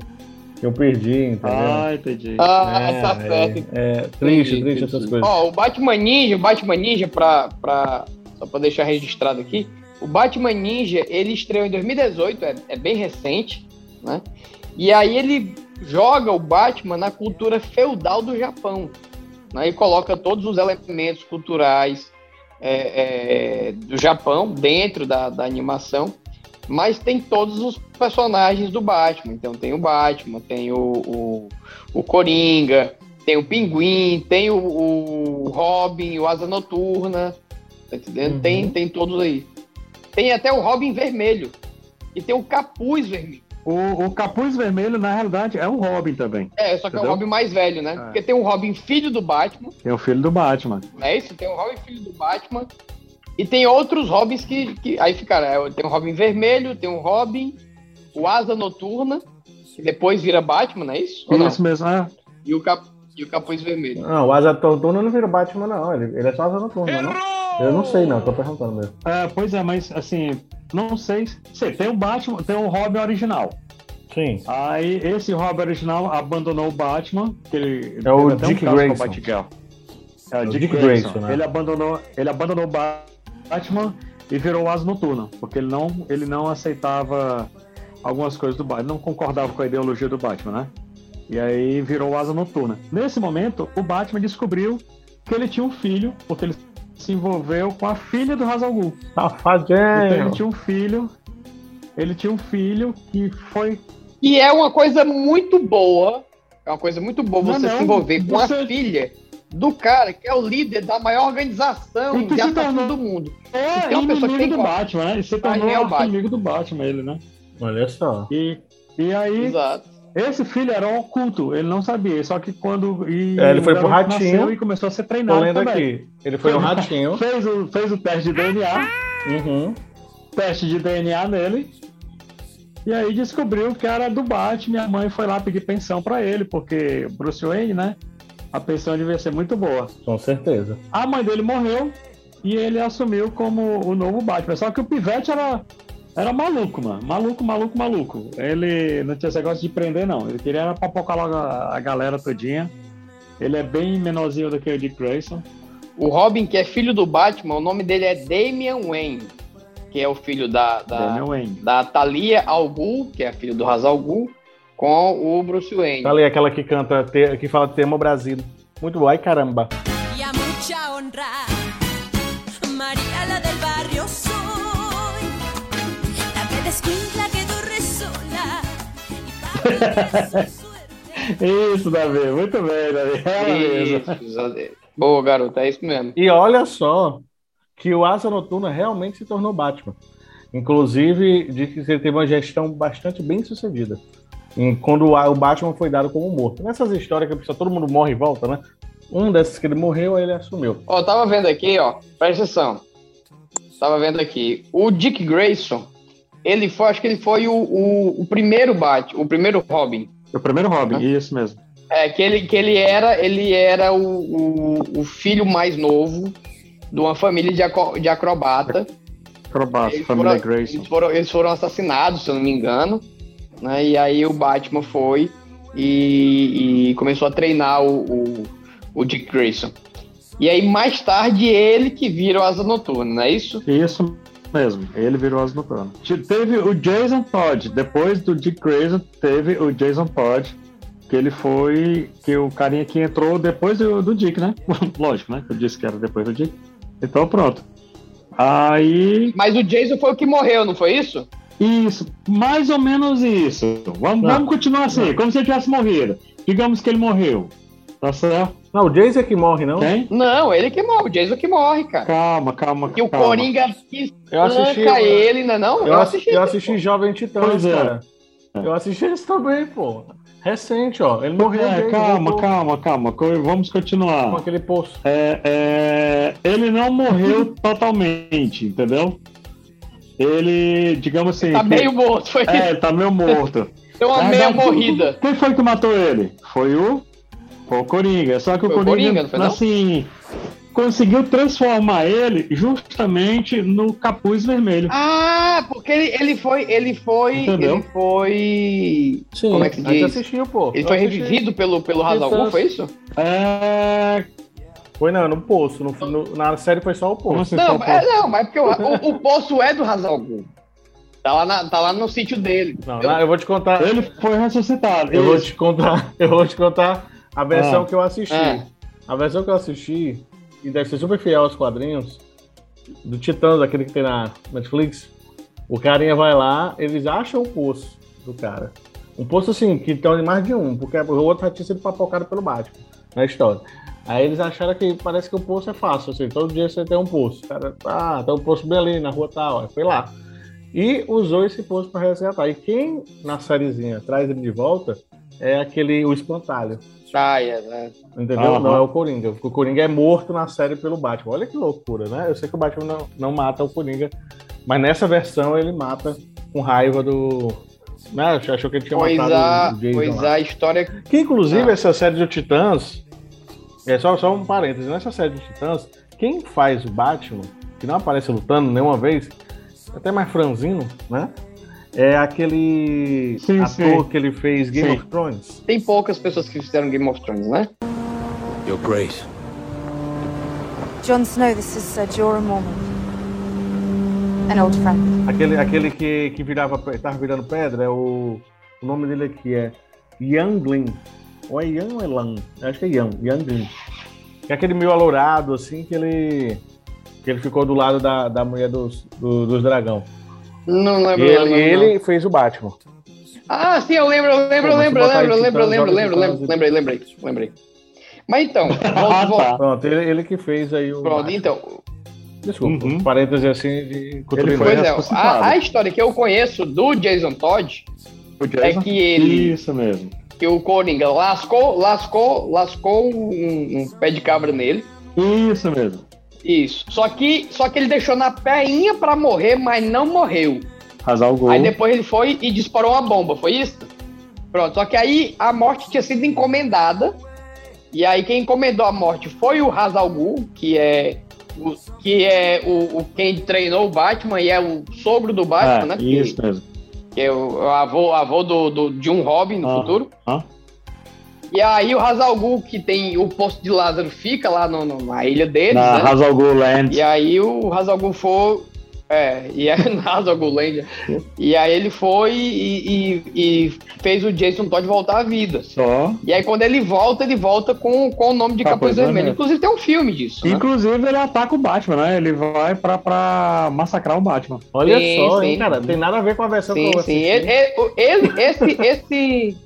eu perdi, entendeu? Ah, entendi. ah, é, tá certo. é, é triste, Entendi, triste entendi. essas coisas. Ó, o Batman Ninja, o Batman Ninja, pra, pra, só pra deixar registrado aqui, o Batman Ninja, ele estreou em 2018, é, é bem recente, né? E aí ele joga o Batman na cultura feudal do Japão, né? E coloca todos os elementos culturais é, é, do Japão dentro da, da animação, mas tem todos os personagens do Batman. Então tem o Batman, tem o, o, o Coringa, tem o Pinguim, tem o, o Robin, o Asa Noturna, tá entendendo? Uhum. Tem, tem todos aí. Tem até o Robin Vermelho. E tem o Capuz Vermelho. O, o Capuz Vermelho, na realidade, é o Robin também. É, só que é o Entendeu? Robin mais velho, né? É. Porque tem o Robin filho do Batman, É o filho do Batman. não é isso? Tem o Robin filho do Batman. E tem outros Robins que. que aí ficaram. é, Tem o Robin Vermelho, tem o Robin, o Asa Noturna, que depois vira Batman, não é isso? Ou não? Isso mesmo, é. E o, cap, e o Capuz Vermelho. Não, o Asa Noturna não vira Batman, não. Ele, ele é só Asa Noturna, não? Eu não sei, não. Tô perguntando mesmo. É, Pois é, mas assim, não sei. Sei, tem o Batman, tem o Robin original. Sim. Aí esse Robin original abandonou o Batman, que ele É o um Dick a Grayson. Batgirl. É, o o Dick, Dick Grayson. Grayson, né? Ele abandonou, ele abandonou o Batman e virou o Asa Noturna, porque ele não, ele não aceitava algumas coisas do Batman, não concordava com a ideologia do Batman, né? E aí virou o Asa Noturna. Nesse momento, o Batman descobriu que ele tinha um filho, porque ele se envolveu com a filha do Ra's al Ghul. Então ele tinha um filho, ele tinha um filho que foi E é uma coisa muito boa. É uma coisa muito boa Não, você não, se envolver com você- a filha do cara que é o líder da maior organização E que de assassinos tornou- do mundo. É, tem uma pessoa que tem do. Batman, né? E se Aí tornou é o inimigo do Batman, ele, né? Olha só. E, e aí, Exato. Esse filho era um oculto, ele não sabia. Só que quando. E É, ele foi pro ratinho. E começou a ser Tô treinado lendo também. aqui. Ele foi um ratinho. (laughs) Fez o, fez o teste de DNA, Uhum. teste de DNA nele. E aí descobriu que era do Batman. Minha mãe foi lá pedir pensão pra ele, porque Bruce Wayne, né? A pensão devia ser muito boa. Com certeza. A mãe dele morreu e ele assumiu como o novo Batman. Só que o Pivete era, era maluco, mano. Maluco, maluco, maluco. Ele não tinha esse negócio de prender, não. Ele queria era papocar logo a, a galera todinha. Ele é bem menorzinho do que o Dick Grayson. O Robin, que é filho do Batman, o nome dele é Damian Wayne, que é o filho da, da, da Thalia Al Ghul, que é a filha do Ra's al Ghul, com o Bruce Wayne. Tá ali aquela que canta, que fala tema Brasil. Muito bom. Ai, caramba. Y a Isso, Davi. Muito bem, Davi. É. Isso, Boa, garota, é isso mesmo. E olha só que o Asa Noturna realmente se tornou Batman. Inclusive, diz que ele teve uma gestão bastante bem sucedida. quando o Batman foi dado como morto. Nessas histórias que a pessoa, todo mundo morre e volta, né? Um desses que ele morreu, aí ele assumiu. Ó, eu tava vendo aqui, ó. Presta atenção. Tava vendo aqui. O Dick Grayson, ele foi, acho que ele foi o, o, o primeiro Bat, o primeiro Robin. O primeiro Robin, isso mesmo. É, que ele, que ele era, ele era o, o, o filho mais novo de uma família de, aco- de acrobata. Acrobata, Eles família foram, Grayson. eles, foram, eles foram assassinados, se eu não me engano. Né? E aí o Batman foi e, e começou a treinar o, o, o Dick Grayson. E aí, mais tarde, ele que vira o Asa Noturna, não é isso? Isso mesmo, ele virou as noturnas. Teve o Jason Todd, depois do Dick Grayson, teve o Jason Todd, que ele foi, que o carinha que entrou depois do, do Dick, né? (laughs) Lógico, né? Eu disse que era depois do Dick. Então pronto. Aí. Mas o Jason foi o que morreu, não foi isso? Isso, mais ou menos isso. Vamos, Não. vamos continuar assim, como se ele tivesse morrido. Digamos que ele morreu. Tá certo? Não, o Jason é que morre, não? Quem? Não, ele que morre, o Jason que morre, cara. Calma, calma, E o calma. Coringa que Eu assisti. espanca ele, não é não? Eu, assisti, eu assisti Jovem Titãs, Pois é. cara. Eu assisti esse também, pô. Recente, ó. Ele morreu. É, calma, voltou calma, calma. Vamos Com continuar. aquele poço. É, é, ele não morreu (laughs) totalmente, entendeu? Ele, digamos assim. Tá que- meio morto, foi É, ele tá meio morto. Deu uma Mas meia morrida. Quem foi que matou ele? Foi o, foi o Coringa. Só que o Foi o Coringa, Coringa, não foi não? assim, conseguiu transformar ele justamente no capuz vermelho. Ah, porque ele, ele foi. Ele foi. Entendeu? Ele foi. Sim, como é que se diz? assistiu, pô. Ele Eu foi assisti. revivido pelo, pelo Titãs. foi isso? É. Foi não, no poço. No, no- na série foi só o poço. Não, só é, não, mas porque o, o, o poço é do Ra's al Ghul. Tá lá, na- tá lá no sítio dele. Não, não, eu vou te contar. Ele foi ressuscitado. Eu vou Isso. te contar. (laughs) Eu vou te contar a versão Ah. que eu assisti. Ah. A versão que eu assisti, e deve ser super fiel aos quadrinhos, do Titãs, aquele que tem na Netflix. O carinha vai lá, eles acham o poço do cara. Um poço assim, que tem mais de um, porque o outro já tinha sido papocado pelo Batman na história. Aí eles acharam que parece que o poço é fácil, assim, todo dia você tem um poço. O Cara, ah, tem um poço bem ali na rua tal. Aí foi lá. E usou esse poço para resgatar. E quem na sériezinha traz ele de volta é aquele, o espantalho. É, né? Entendeu? Aham. Não é o Coringa. O Coringa é morto na série pelo Batman. Olha que loucura, né? Eu sei que o Batman não, não mata o Coringa, mas nessa versão ele mata com raiva do. Né? Achou que ele tinha Pois matado a, o Jason pois lá. a história. Que inclusive Ah. essa série de Titãs. É só, só um parênteses. Nessa série de Titãs, quem faz o Batman, que não aparece lutando nenhuma vez, até mais franzino, né? É aquele Sim, ator sim. que ele fez Game Sim. of Thrones. Tem poucas pessoas que fizeram Game of Thrones, né? Your Grace. Jon Snow, this is Sir Jorah Mormont. An old friend. Aquele, aquele que, que virava, tava virando pedra, é o, o nome dele aqui é Youngling. Ou é Young ou é Lan? Acho que é Young, Youngling. Que é aquele meio alourado, assim, que ele, que ele ficou do lado da, da mulher dos, do- dos dragão. Não lembro. ele, não, não, ele fez o Batman. Ah, sim, eu lembro, eu lembro, eu lembro, lembro, lembro, lembro, lembro, lembro, lembrei, lembrei, lembrei. Mas então, (laughs) Ah, vamos, tá. Pronto, ele, ele que fez aí o. pronto, Batman. então, Desculpa, Uhum. um parêntese assim de cultura Ele foi pois é, a, a história que eu conheço do Jason Todd O é Jason? que ele, Isso mesmo. que o Coringa lascou, lascou, lascou um, um pé de cabra nele. Isso mesmo. Isso. Só que, só que ele deixou na peinha pra morrer, mas não morreu. Razal Gol. Aí depois ele foi e disparou uma bomba, foi isso? Pronto, só que aí a morte tinha sido encomendada. E aí quem encomendou a morte foi o Ra's al Ghul, que é o, que é o, o quem treinou o Batman e é o sogro do Batman, É, né? Que, isso mesmo. que é o, o avô, avô do, do, de um Robin no Ah. futuro. Ah. E aí o Ra's al Ghul, que tem o posto de Lázaro, fica lá no, no- na ilha deles, Na né? Razal Gol Land. E aí o Ra's al Ghul foi. É, e aí (laughs) na Ra's al Ghul Land. E aí ele foi e, e- e fez o Jason Todd voltar à vida. Só. E aí quando ele volta, ele volta com, com o nome de Capuz Capuz Vermelho. Vermelho. Inclusive tem um filme disso. Né? Inclusive, ele ataca o Batman, né? Ele vai pra, pra massacrar o Batman. Olha Sim, só, sim. hein, cara. Tem nada a ver com a versão que Sim, eu sim. assisti. Ele- ele- esse, esse,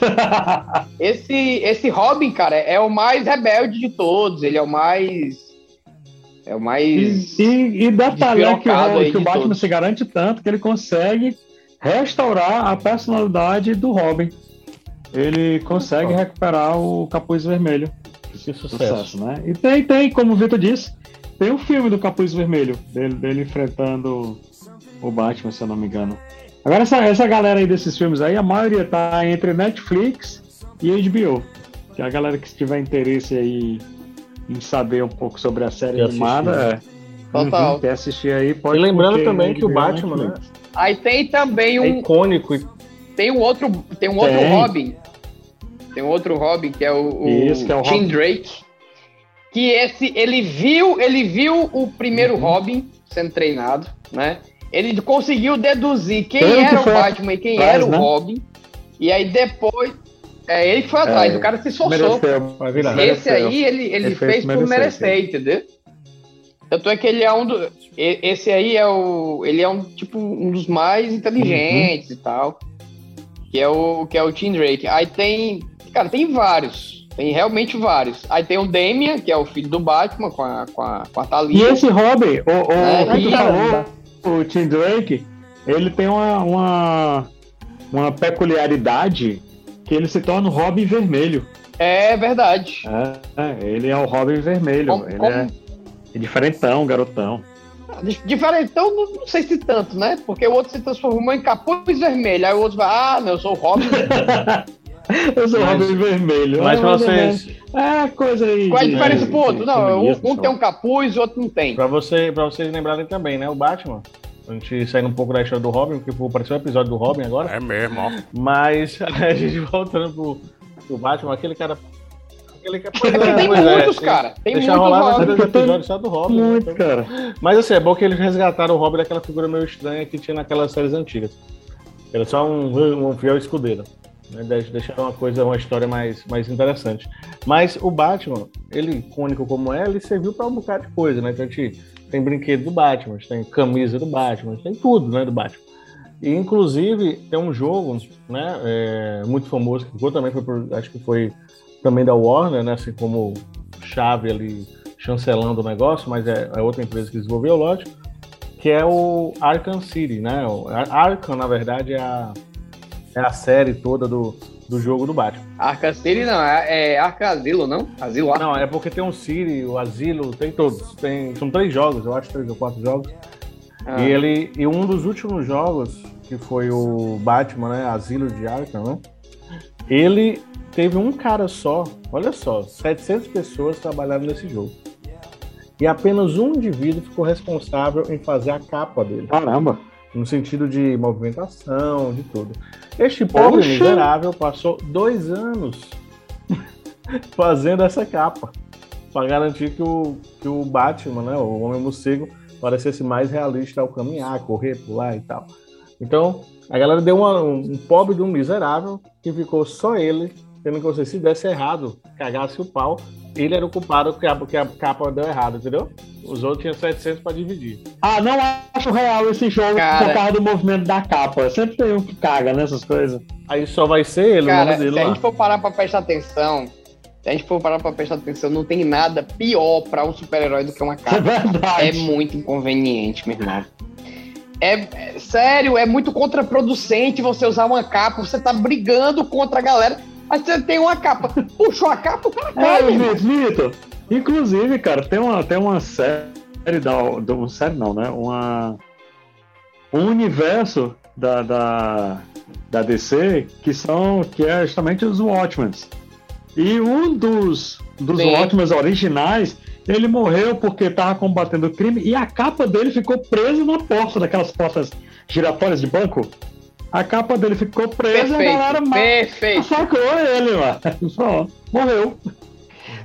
(laughs) esse, esse Robin, cara, é o mais rebelde de todos. Ele é o mais. É o E, mais. e, e detalhe é que, o, que o Batman todos. se garante tanto que ele consegue restaurar a personalidade do Robin. Ele consegue recuperar o capuz vermelho. Que sucesso. né? E tem, tem, como o Vitor disse, tem um filme do capuz vermelho, dele, dele enfrentando o Batman, se eu não me engano. Agora, essa, essa galera aí desses filmes aí, a maioria tá entre Netflix e HBO. Que é a galera que tiver interesse aí em saber um pouco sobre a série Quer assistir, animada, né? é. Uhum, quer assistir aí, pode E lembrando também que o Batman, né? Aí tem também É um, icônico. e- tem um outro, tem um outro Tem. Robin. Tem um outro Robin que é o, o Isso, que é o Tim Robin. Drake. Que esse ele viu, ele viu o primeiro Uhum. Robin sendo treinado, né? Ele conseguiu deduzir quem Ele que era o Batman e quem atrás, era o né? Robin. E aí depois é ele que foi atrás, É, o cara se esforçou. Esse mereceu. aí ele, ele, Ele fez fez por merecer, merecer, entendeu? Tanto é que ele é um do, e- esse aí é o ele é um tipo um dos mais inteligentes Uhum. e tal, que é o que é o Tim Drake. Aí tem, cara, tem vários, tem realmente vários. Aí tem o Damian, que é o filho do Batman com a com a, com a E Thalia. esse Robin, o, o, É, o que tu e- falou, o Tim Drake, ele tem uma, uma, uma peculiaridade que ele se torna o Robin vermelho. É verdade. É, é, ele é o Robin vermelho. Como- ele como- é diferentão, garotão. Diferentão, não, não sei se tanto, né? Porque o outro se transformou em capuz vermelho. Aí o outro vai, ah, não, eu sou o Robin. (laughs) (laughs) Eu sou o Mas- Robin vermelho. Mas É, pra vocês. É, coisa aí. Qual a diferença de- pro outro? Não, um, comunismo, um só. tem um capuz e o outro não tem. pra, você, pra vocês lembrarem também, né? O Batman. A gente saindo um pouco da história do Robin, porque vou aparecer um episódio do Robin agora. É mesmo, ó. Mas (laughs) a gente voltando pro, pro Batman, aquele cara. Aquele cara Porque tem muitos, cara. Tem deixar muitos rolar dois episódios só do Robin. né? Muito, Então- cara. Mas assim, é bom que eles resgataram o Robin daquela figura meio estranha que tinha naquelas séries antigas. Era só um, um fiel escudeiro. Né? Uma coisa, uma história mais, mais interessante. Mas o Batman, ele, icônico como é, ele serviu pra um bocado de coisa, né? Então a gente tem brinquedo do Batman, tem camisa do Batman, tem tudo, né, do Batman. E inclusive tem um jogo, né, é, muito famoso, que também foi por, acho que foi também da Warner, né, assim como chave ali chancelando o negócio, mas é, é outra empresa que desenvolveu, lógico, que é o Arkham City, né? Arkham, na verdade, é a, é a série toda do, do jogo do Batman. Arca City não, é, é Arca Asilo, não? Asilo Arca. Não, é porque tem o City, o Asilo, tem todos. Tem, são três jogos, eu acho, três ou quatro jogos. Ah. E ele e um dos últimos jogos, que foi o Batman, né, Asilo de Arkham, né? Ele teve um cara só, olha só, 700 pessoas trabalharam nesse jogo. E apenas um indivíduo ficou responsável em fazer a capa dele. Caramba. No sentido de movimentação, de tudo. Este pobre miserável passou dois anos (laughs) fazendo essa capa. Para garantir que o, que o Batman, né, o Homem Morcego, parecesse mais realista ao caminhar, correr, pular e tal. Então, a galera deu uma- um, um pobre de um miserável que ficou só ele, tendo que você, se desse errado, cagasse o pau, ele era o culpado que a, que a capa deu errado, entendeu? Os outros tinham 700 para dividir. Ah, não acho real esse jogo Cara. por causa do movimento da capa. Sempre tem um que caga nessas coisas. Aí só vai ser ele, o Cara, nome dele se a lá. gente for parar pra prestar atenção, se a gente for parar pra prestar atenção, não tem nada pior pra um super-herói do que uma (laughs) É capa. verdade. É muito inconveniente, meu irmão. É, é- sério, é muito contraproducente você usar uma capa, você tá brigando contra a galera, mas você tem uma capa. Puxou a capa, o cara cai, É, meu irmão. Vitor. Inclusive, cara, tem uma, tem uma série da. Do, série não, né? Uma, um universo da, da, da DC que são. que é justamente os Watchmen. E um dos, dos. Watchmen originais, ele morreu porque tava combatendo o crime e a capa dele ficou presa na porta, daquelas portas giratórias de banco. A capa dele ficou presa e a galera Perfeito, perfeito. sacou ele, mano. (laughs) Pronto, morreu.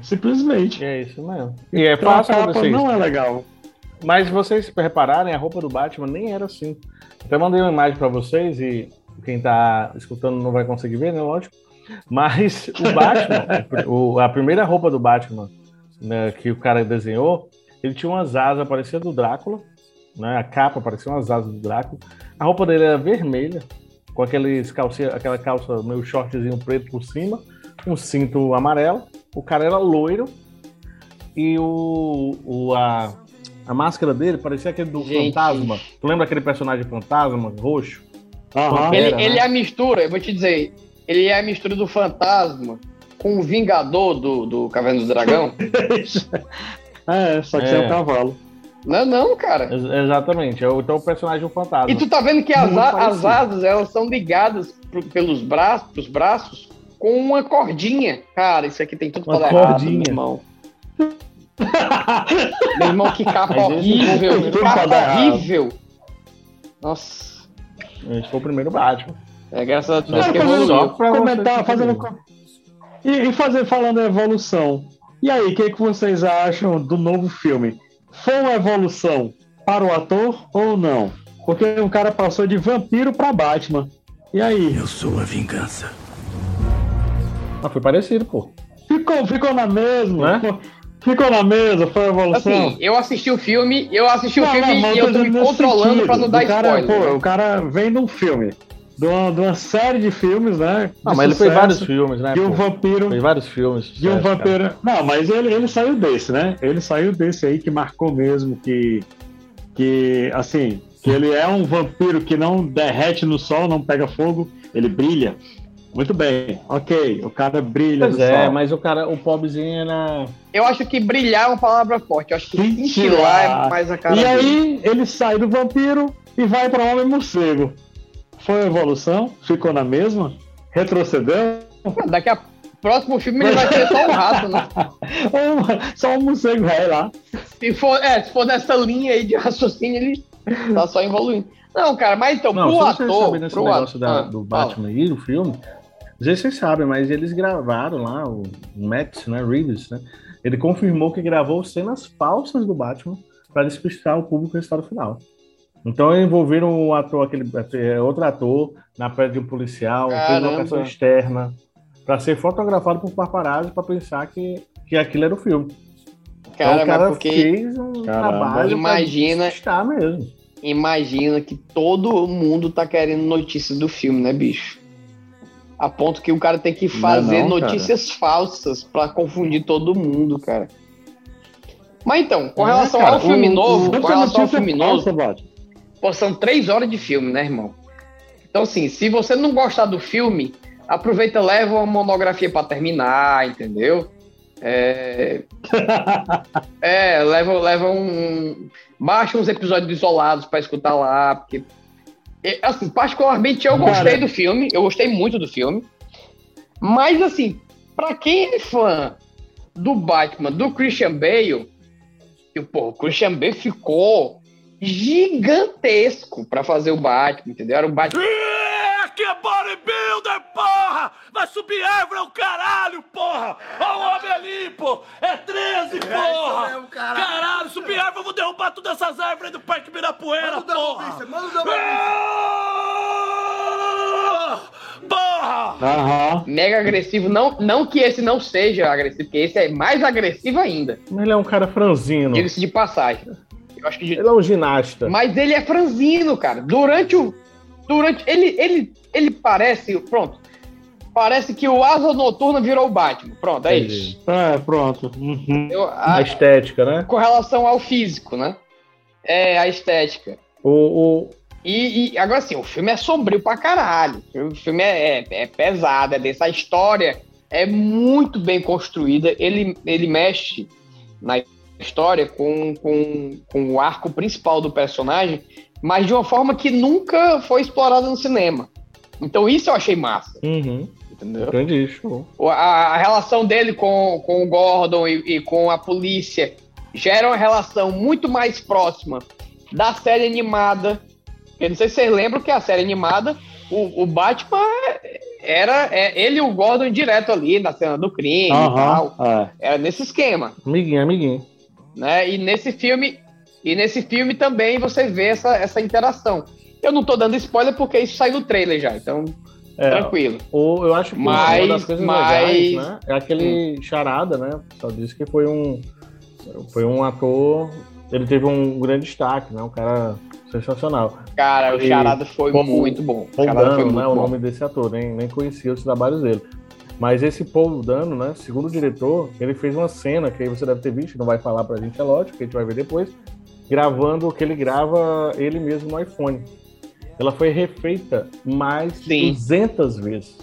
Simplesmente. É isso mesmo. E é Então, a fácil capa acontecer não é legal. Mas se vocês repararem, a roupa do Batman nem era assim. Até mandei uma imagem pra vocês e quem tá escutando não vai conseguir ver, né? Lógico. Mas o (laughs) Batman, o- a primeira roupa do Batman né, que o cara desenhou, ele tinha umas asas parecidas do Drácula, né? A capa parecia umas asas do Drácula. A roupa dele era vermelha, com aqueles calcinha, aquela calça meio shortzinho preto por cima, um cinto amarelo. O cara era loiro e o, o a, a máscara dele parecia aquele do Gente. fantasma. Tu lembra aquele personagem fantasma roxo? Aham. ele, né? ele é a mistura, eu vou te dizer, ele é a mistura do fantasma com o Vingador do, do Caverna do Dragão. (laughs) É, só que É. sem o cavalo. Não, não, cara. Ex- Exatamente. É o- Então o personagem é um fantasma. E tu tá vendo que as, a- as asas, elas são ligadas pro- pelos braços, pros braços com uma cordinha. Cara, isso aqui tem tudo Uma pra dar errado, cordinha. meu irmão. meu irmão, que capa (laughs) horrível, que capa errado. horrível. Nossa. Esse foi o primeiro Batman. É, graças a Deus que evoluiu. Só pra comentar, fazendo. E, e fazer, falando em evolução. E aí, o que, que vocês acham do novo filme? Foi uma evolução para o ator ou não? Porque o cara passou de vampiro para Batman. E aí? Eu sou a vingança. Ah, foi parecido, pô. Ficou, ficou na mesma? Né? Ficou, na mesma? Foi a evolução? Assim, eu assisti o filme, eu assisti o Não, filme não, e eu tô me controlando sentido. pra não dar o cara, spoiler. pô, né? o cara vem de um filme, de uma, de uma série de filmes, né? Ah, de mas ele fez vários filmes, né? De um pô? vampiro. Fez vários filmes. De um sucesso, cara. vampiro. Não, mas ele, ele saiu desse, né? Ele saiu desse aí que marcou mesmo que. Que, assim, que ele é um vampiro que não derrete no sol, não pega fogo, ele brilha. Muito bem, ok. O cara brilha Pois no é, sol. mas o cara, o pobrezinho era. Eu acho que brilhar é uma palavra forte. Eu acho que cintilar é mais a cara E dele. aí ele sai do vampiro e vai para homem morcego. Foi uma evolução? Ficou na mesma? Retrocedeu? Daqui a próximo filme ele vai ser só um rato, né? (laughs) Só um morcego vai lá. Se for, é, se for nessa linha aí de raciocínio, ele tá só evoluindo. Não, cara, mas então, Não, pro ator. sabem desse pro negócio ator- da- ah, do fala. Batman aí, do filme, não sei se vocês sabem, mas eles gravaram lá, o Matt, né, Reeves, né? Ele confirmou que gravou cenas falsas do Batman para despistar o público no resultado final. Então envolveram o ator, aquele é, outro ator, na pele de um policial, fez Caramba. locação externa, para ser fotografado por paparazzi para pensar que, que aquilo era o filme. Cara, então, o cara mas porque- fez um Caramba. trabalho Imagina- despistar mesmo. Imagina que todo mundo tá querendo notícias do filme, né, bicho? A ponto que o cara tem que fazer não, cara. notícias falsas pra confundir todo mundo, cara. Mas então, com É, relação cara, ao filme o- novo, o- com relação ao filme é novo, falsa. Pô, são três horas de filme, né, irmão? Então, assim, se você não gostar do filme, aproveita, leva uma monografia pra terminar, entendeu? É, (laughs) é leva, leva um. Baixa uns episódios isolados pra escutar lá, porque. Assim, particularmente eu gostei Cara. do filme, eu gostei muito do filme. Mas, assim, pra quem é fã do Batman, do Christian Bale, que, pô, o Christian Bale ficou gigantesco pra fazer o Batman, entendeu? Era o Batman. É bodybuilder, porra! Vai subir árvore ao caralho, porra! Olha o homem ali, pô! É 13, porra! caralho. subir árvore, eu vou derrubar todas essas árvores do Parque Ibirapuera, porra! Ah! Porra! Aham. Mega agressivo, não, não que esse não seja agressivo, porque esse é mais agressivo ainda. Mas ele é um cara franzino. Diga-se de passagem. Eu acho que Ele é um ginasta. Mas ele é franzino, cara. Durante o. Durante. Ele, ele, ele parece. Pronto. Parece que o Asa Noturna virou o Batman. Pronto, é Entendi. isso. É, pronto. Uhum. Eu- A a- estética, né? com relação ao físico, né? É, a estética. O, o, E, e agora sim, o filme é sombrio pra caralho. O filme é, é, é pesado, é dessa história é muito bem construída. Ele, ele mexe na história com, com, com o arco principal do personagem, mas de uma forma que nunca foi explorada no cinema. Então isso eu achei massa, uhum. entendeu? Entendi, show. A, a relação dele com, com o Gordon e, e com a polícia gera uma relação muito mais próxima da série animada. Eu não sei se vocês lembram que a série animada, o, o Batman era é, ele e o Gordon direto ali na cena do crime e tal. É. Era nesse esquema, Amiguinho, amiguinho. Né? E nesse filme e nesse filme também você vê essa, essa interação. Eu não tô dando spoiler porque isso sai no trailer já, então É, tranquilo. o, eu acho que Mas- uma das coisas mas- legais, né? É aquele charada, né? Só disse que foi um. Foi um ator. Ele teve um grande destaque, né? Um cara sensacional. Cara, o E Charada foi Paul- muito bom. O foi muito né? O bom. nome desse ator, nem, nem conhecia os trabalhos dele. Mas esse Paul Dano, né? Segundo o diretor, ele fez uma cena que aí você deve ter visto, não vai falar pra gente, é lógico, que a gente vai ver depois, gravando o que ele grava ele mesmo no iPhone. ela foi refeita mais de 200 vezes.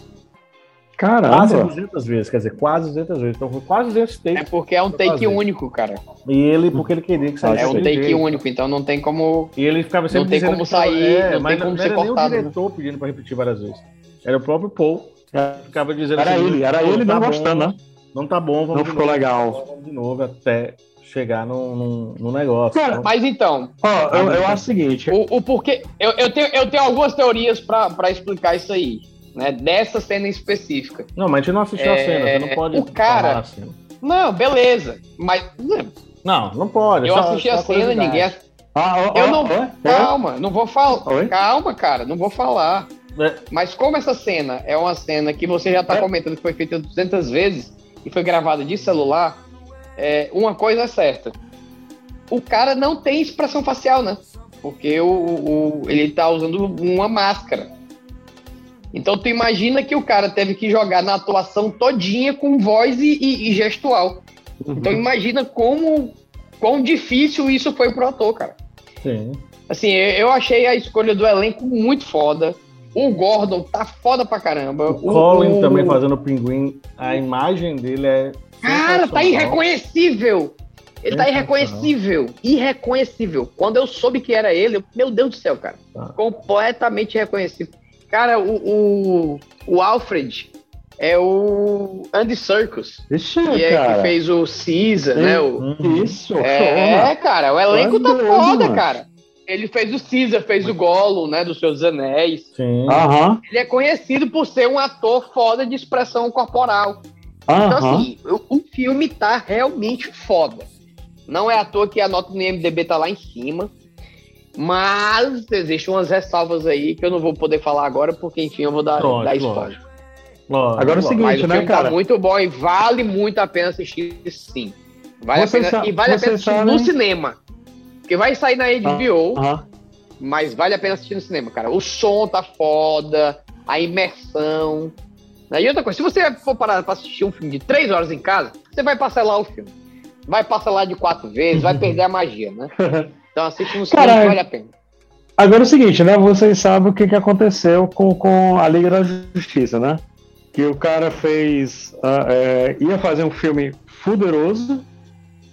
Caramba. Quase 200 vezes, quer dizer, quase 200 vezes. Então foi quase 200 takes. É porque é um take fazer. único, cara. E ele, porque ele queria que saísse É um take jeito. único, então não tem como. E ele ficava sempre Não tem como sair, é, não mas tem como não ser era nem cortado, o né? diretor pedindo pra repetir várias vezes. Era o próprio Paul que ficava dizendo Era assim, ele, era "Pô, ele não bom, gostando, né? Não tá bom, vamos Não ficou novo, legal. Vamos de novo até chegar no, no, no negócio. Cara, Então, Mas então, Ó, eu, eu acho o seguinte. o, o porquê. Eu, eu, tenho, eu tenho algumas teorias pra pra explicar isso aí, né? Dessa cena em específica. Não, mas a gente não assistiu a É, cena, você não pode o cara- falar assim. Não, beleza. Mas. né, Não, não pode. Eu só- assisti só a cena, ninguém. Ah, ó, Eu não. ó, Calma, não vou falar. Calma, cara, não vou falar. É. Mas como essa cena é uma cena que você já tá É. comentando que foi feita 200 vezes e foi gravada de celular, é, uma coisa é certa. O cara não tem expressão facial, né? Porque o, o- ele tá usando uma máscara. Então tu imagina que o cara teve que jogar na atuação todinha com voz e, e- e gestual. Então imagina como quão difícil isso foi pro ator, cara. Sim. Assim, eu achei a escolha do elenco muito foda. O Gordon tá foda pra caramba. O Colin também fazendo o pinguim, a imagem dele é. Cara, tá irreconhecível. Ele tá irreconhecível. Irreconhecível. Quando eu soube que era ele, eu- meu Deus do céu, cara. Tá. Completamente irreconhecível. Cara, o, o, o Alfred é o Andy Serkis. Ixi, Que, é, cara. que fez o Caesar, né? O. Isso, é, cara, o elenco Tá tá foda, cara. Ele fez o Caesar, fez o Gollum, né, dos Seus Anéis. Sim. Aham, Ele é conhecido por ser um ator foda de expressão corporal. Então, aham. assim, o, o filme tá realmente foda. Não é à toa que a nota no IMDB tá lá em cima. Mas existem umas ressalvas aí que eu não vou poder falar agora, porque, enfim, eu vou dar, Lógico, dar spoiler. lógico. Lógico, Agora é o seguinte, Mas o né, filme tá cara? muito bom e vale muito a pena assistir, sim. Vale a pena, sa- e vale a pena assistir sabem- no cinema. Porque vai sair na HBO, Aham. mas vale a pena assistir no cinema, cara. O som tá foda, a imersão. Né? E outra coisa, se você for parar pra assistir um filme de três horas em casa, você vai parcelar o filme. Vai parcelar de quatro vezes, vai perder a magia, né? (laughs) Então assiste no cinema Caralho. vale a pena. Agora é o seguinte, né? Vocês sabem o que, que aconteceu com, com a Liga da Justiça, né? Que o cara fez. ah, é, ia fazer um filme fuderoso.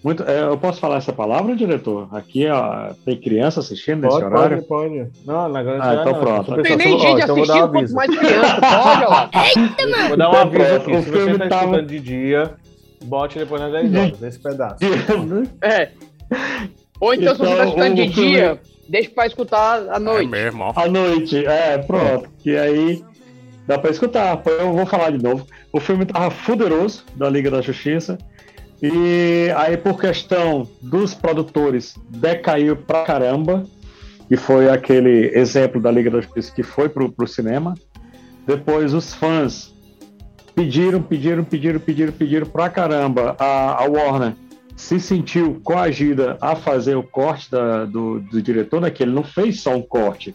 Muito, é, eu posso falar essa palavra, diretor? Aqui ó, tem criança assistindo nesse Pode, horário. pode, pode. Não, na grande Ah, então pronto. Só Não tem nem ó, gente então um assistindo, quanto aviso. mais criança. (laughs) Pode, ó. Eita, mano. Vou dar um Então aviso pronto, aqui. o Se você tá tava- escutando de dia, bote depois nas 10 horas, esse pedaço. (laughs) É. Ou então, se você tá Então, escutando de filme- dia, deixa pra escutar à noite. mesmo, ó. À noite, é, pronto. Que aí dá pra escutar. Eu vou falar de novo. O filme tava fuderoso da Liga da Justiça. E aí, por questão dos produtores, decaiu pra caramba. Que foi aquele exemplo da Liga da Justiça que foi pro, pro cinema. Depois, os fãs pediram, pediram, pediram, pediram, pediram pra caramba. A, a Warner se sentiu coagida a fazer o corte da- do, do diretor, né? Que ele não fez só um corte.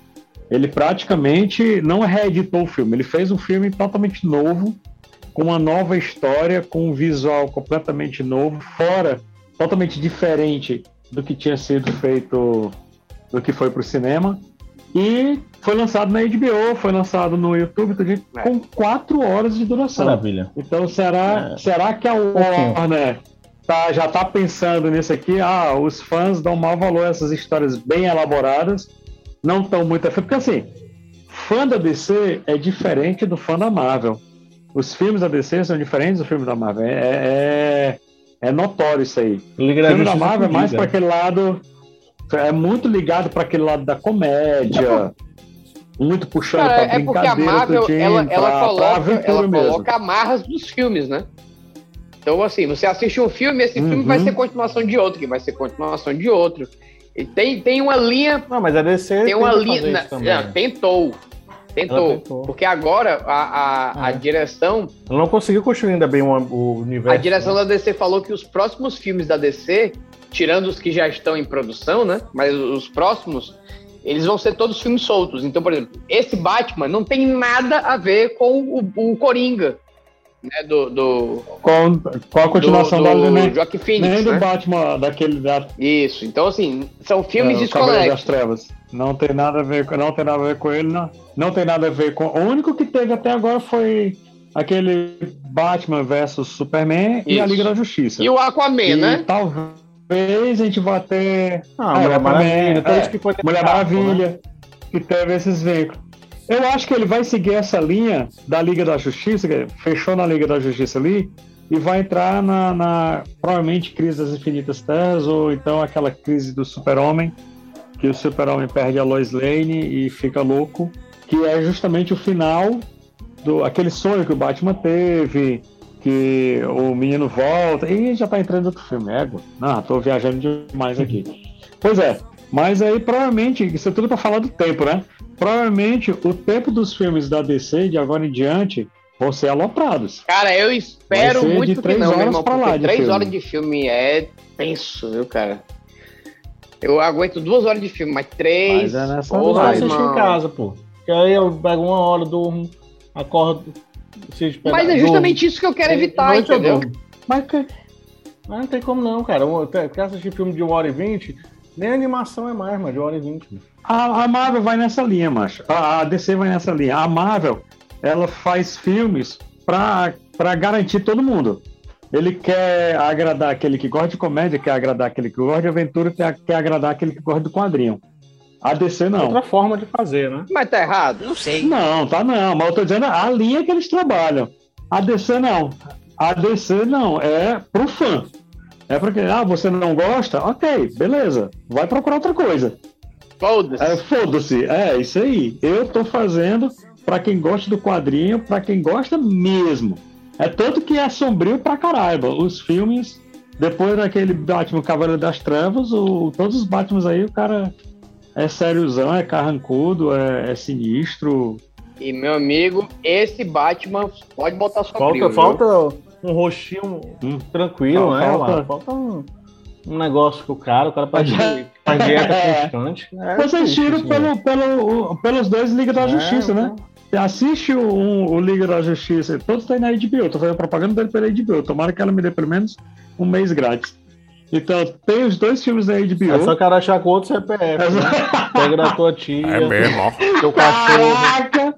Ele praticamente não reeditou o filme. Ele fez um filme totalmente novo, com uma nova história, com um visual completamente novo, fora, totalmente diferente do que tinha sido feito, do que foi para o cinema. E foi lançado na HBO, foi lançado no YouTube, tudo isso, com quatro horas de duração. Maravilha. Então será, É. será que a Warner tá, já tá pensando nisso aqui? Ah, os fãs dão mau valor a essas histórias bem elaboradas, não estão muito afim. Porque assim, fã da DC é diferente do fã da Marvel. Os filmes da DC são diferentes do filme da Marvel. É, é, é notório isso aí. Liga O filme da Marvel é mais para aquele lado. É muito ligado para aquele lado da comédia. Muito puxando Cara, pra é porque a brincadeira Marvel, tudinho, ela, ela pra- pra coloca, aventura ela mesmo. coloca amarras dos filmes, né? Então, assim, você assiste um filme, esse filme Uhum. vai ser continuação de outro, que vai ser continuação de outro. E tem, tem uma linha. Não, mas a DC Tem uma linha. também. não, tentou. Tentou. Porque agora a, a, a direção. Ela não conseguiu construir ainda bem o, o universo. A direção da DC falou que os próximos filmes da DC, tirando os que já estão em produção, né? Mas os próximos, eles vão ser todos filmes soltos. Então, por exemplo, esse Batman não tem nada a ver com o, o Coringa. Né? Do. do Com, com a continuação do, da do nem, Joaquin Phoenix, nem do né? Batman, daquele da, Isso. Então, assim, são filmes é, das desconexos. Trevas. Não tem nada a ver com, não tem nada a ver com ele, não. Não tem nada a ver com. O único que teve até agora foi aquele Batman versus Superman e a Isso. Liga da Justiça. E o Aquaman, E né? Talvez a gente vá ter. Ah, É, Mulher Aquaman, Maravilha, é, que foi Mulher tentado, Maravilha, que teve esses vínculos. Eu acho que ele vai seguir essa linha da Liga da Justiça, fechou na Liga da Justiça ali, e vai entrar na, na provavelmente crise das infinitas terras, ou então aquela crise do super-homem, que o super-homem perde a Lois Lane e fica louco, que é justamente o final do aquele sonho que o Batman teve, que o menino volta, e já tá entrando outro filme, ego. Não, tô viajando demais aqui. Pois é, mas aí provavelmente, isso é tudo para falar do tempo, né? Provavelmente o tempo dos filmes da DC de agora em diante vão ser aloprados. Cara, eu espero muito que três não, meu horas irmão, pra lá porque de três filme. horas de filme é tenso, viu, cara? Eu aguento duas horas de filme, mas três. Mas é nessa Eu porra, irmão. em casa, pô. Que aí eu pego uma hora, durmo, acordo. Mas é justamente durmo. isso que eu quero evitar, noite entendeu? Mas, que- mas não tem como não, cara. Eu quero assistir filme de 1 hora e 20, nem a animação é mais, mano, de 1 hora e 20. A, a Marvel vai nessa linha, macho. A, a DC vai nessa linha. A Marvel, ela faz filmes pra, pra garantir todo mundo. Ele quer agradar aquele que gosta de comédia, quer agradar aquele que gosta de aventura, quer, quer agradar aquele que gosta do quadrinho. A DC não. Outra forma de fazer, né? Mas tá errado? Não sei. Não, tá não. Mas eu tô dizendo a linha que eles trabalham. A DC não. A DC não. É pro fã. É porque, ah, você não gosta? Ok, beleza. Vai procurar outra coisa. Foda-se. É, Foda-se. É, isso aí. Eu tô fazendo pra quem gosta do quadrinho, pra quem gosta mesmo. É tanto que é sombrio pra caralho. Os filmes, depois daquele Batman Cavaleiro das Trevas, o, todos os Batmans aí, o cara é sériozão, é carrancudo, é, é sinistro. E, meu amigo, esse Batman pode botar sua Falta, falta um rostinho tranquilo, Falta- né? falta- mano? Falta um, um negócio com o cara, o cara faz, (laughs) (laughs) faz dieta É. constante. É Vocês tiram pelo, pelo, pelos dois Liga da É, Justiça, né? Você assiste o, um, o Liga da Justiça, todos têm na HBO, tô fazendo propaganda dele pela HBO, tomara que ela me dê pelo menos um mês grátis. Então, tem os dois filmes da HBO. É só o cara achar com outro CPF. É né? (laughs) Pega da tua tia. É mesmo, ó. Teu cachorro. Caraca!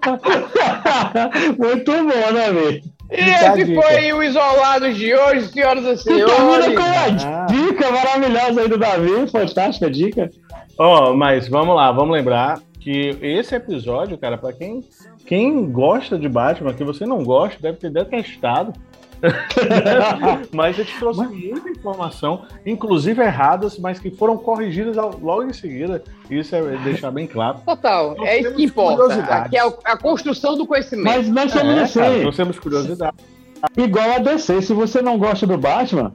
Muito bom, né, velho? E esse foi o Isolados de hoje, senhoras e E termina senhores. com a Ah. dica maravilhosa aí do Davi, fantástica dica. Ó, mas vamos lá, vamos lembrar que esse episódio, cara, pra quem, quem gosta de Batman, que você não gosta, deve ter detestado. (laughs) mas eu te trouxe muita informação, inclusive erradas, mas que foram corrigidas logo em seguida. Isso é deixar bem claro. Total, Nós é isso que importa. Aqui é a construção do conhecimento. Mas nós somos É, assim. cara, nós temos curiosidade. Igual a DC, se você não gosta do Batman,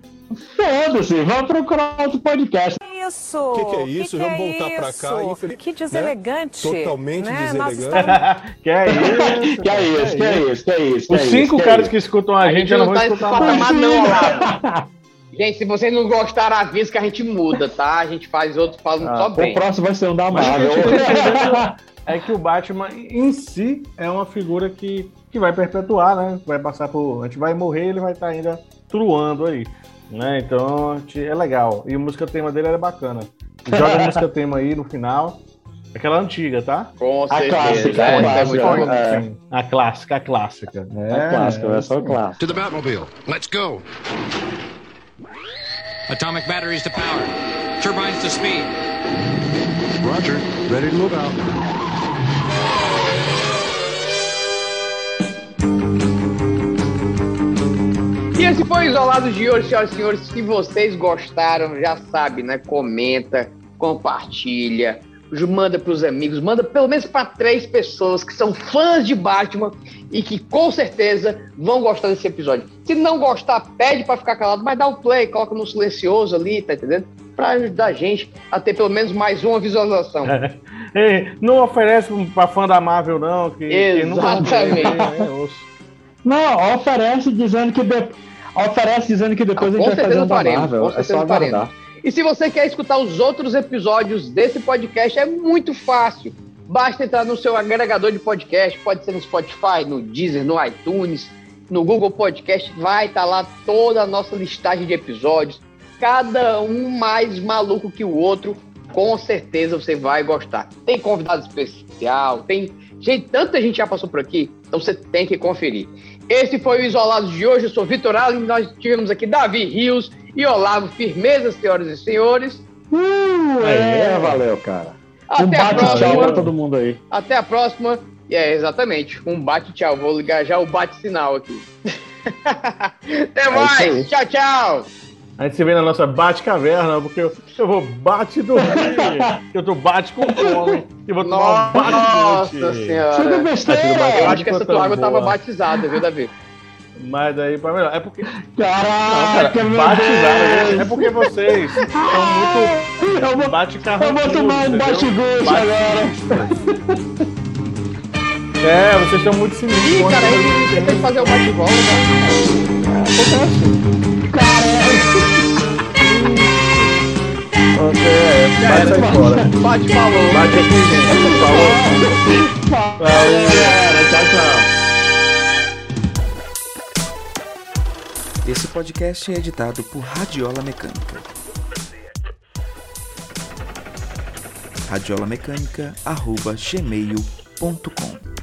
foda-se, vai procurar outro podcast. Isso! O que, que é isso? que Vamos que é voltar pra cá. infeliz- Que deselegante. Né? Totalmente né? Deselegante. (laughs) que é isso? Que é isso, que é isso, que é isso. Os é cinco é caras que escutam a, A gente já não não vão tá escutar mais. não. Gente, se vocês não gostaram, avisa que a gente muda, tá? A gente faz outro falando Ah, só O bem. próximo vai ser um da o Marvel. (laughs) é que o Batman em si é uma figura que, que vai perpetuar, né? Vai passar por. A gente vai morrer ele vai estar ainda truando aí. Né? Então a é legal. E a música tema dele era bacana. Joga a (laughs) música tema aí no final. Aquela antiga, tá? Com A certeza. clássica, é, a é clássica, é. A clássica, a clássica. É clássico, é só clássico. To the Batmobile. Let's go. Atomic batteries to power. Turbines to speed. Roger. Ready to move out. E esse foi o Isolado de hoje, senhoras e senhores. Se vocês gostaram, já sabe, né? Comenta, compartilha, manda pros amigos, manda pelo menos para três pessoas que são fãs de Batman e que com certeza vão gostar desse episódio. Se não gostar, pede para ficar calado, mas dá o play, coloca no silencioso ali, tá entendendo? Pra ajudar a gente a ter pelo menos mais uma visualização. Ei, não oferece pra fã da Marvel, não. Que, que Exatamente. é, osso. Não, oferece dizendo que. Oferece dizendo que depois Ah, a gente vai fazer um faremos, Marvel. É só aguardar. E se você quer escutar os outros episódios desse podcast, é muito fácil. Basta entrar no seu agregador de podcast, pode ser no Spotify, no Deezer, no iTunes, no Google Podcast, vai estar lá toda a nossa listagem de episódios, cada um mais maluco que o outro, com certeza você vai gostar. Tem convidado especial, tem gente, tanta gente já passou por aqui, então você tem que conferir. Esse foi o Isolados de hoje, eu sou Vitor Allen, nós tivemos aqui Davi Rios e Olavo Firmeza, senhoras e senhores. Uh, É, valeu, cara. Até um bate tchau pra todo mundo aí. Até a próxima. É, exatamente. Um bate-tchau. Vou ligar já o bate-sinal aqui. (laughs) Até isso mais. tchau, tchau. A gente se vê na nossa bate-caverna, porque eu, eu vou bate dormir. eu tô bate com fome. Eu vou tomar um bate Nossa senhora. Tudo besteira. Eu acho que essa tua água tava batizada, viu, Davi? Mas daí pra melhor. É porque. Caraca, não, meu cara, batizado. Deus. É porque vocês são muito. Eu vou, bate carro. eu vou tomar um bate-gosto agora. É, vocês estão muito sinistros. Ih, cara, você tem que fazer o bate-volta. Ok, é, bate sai fora. Bate, falou. Bate aqui, gente. Falou. Falou, galera. Tchau, tchau. Esse podcast é editado por Radiola Mecânica. radiolamecânica.gmail.com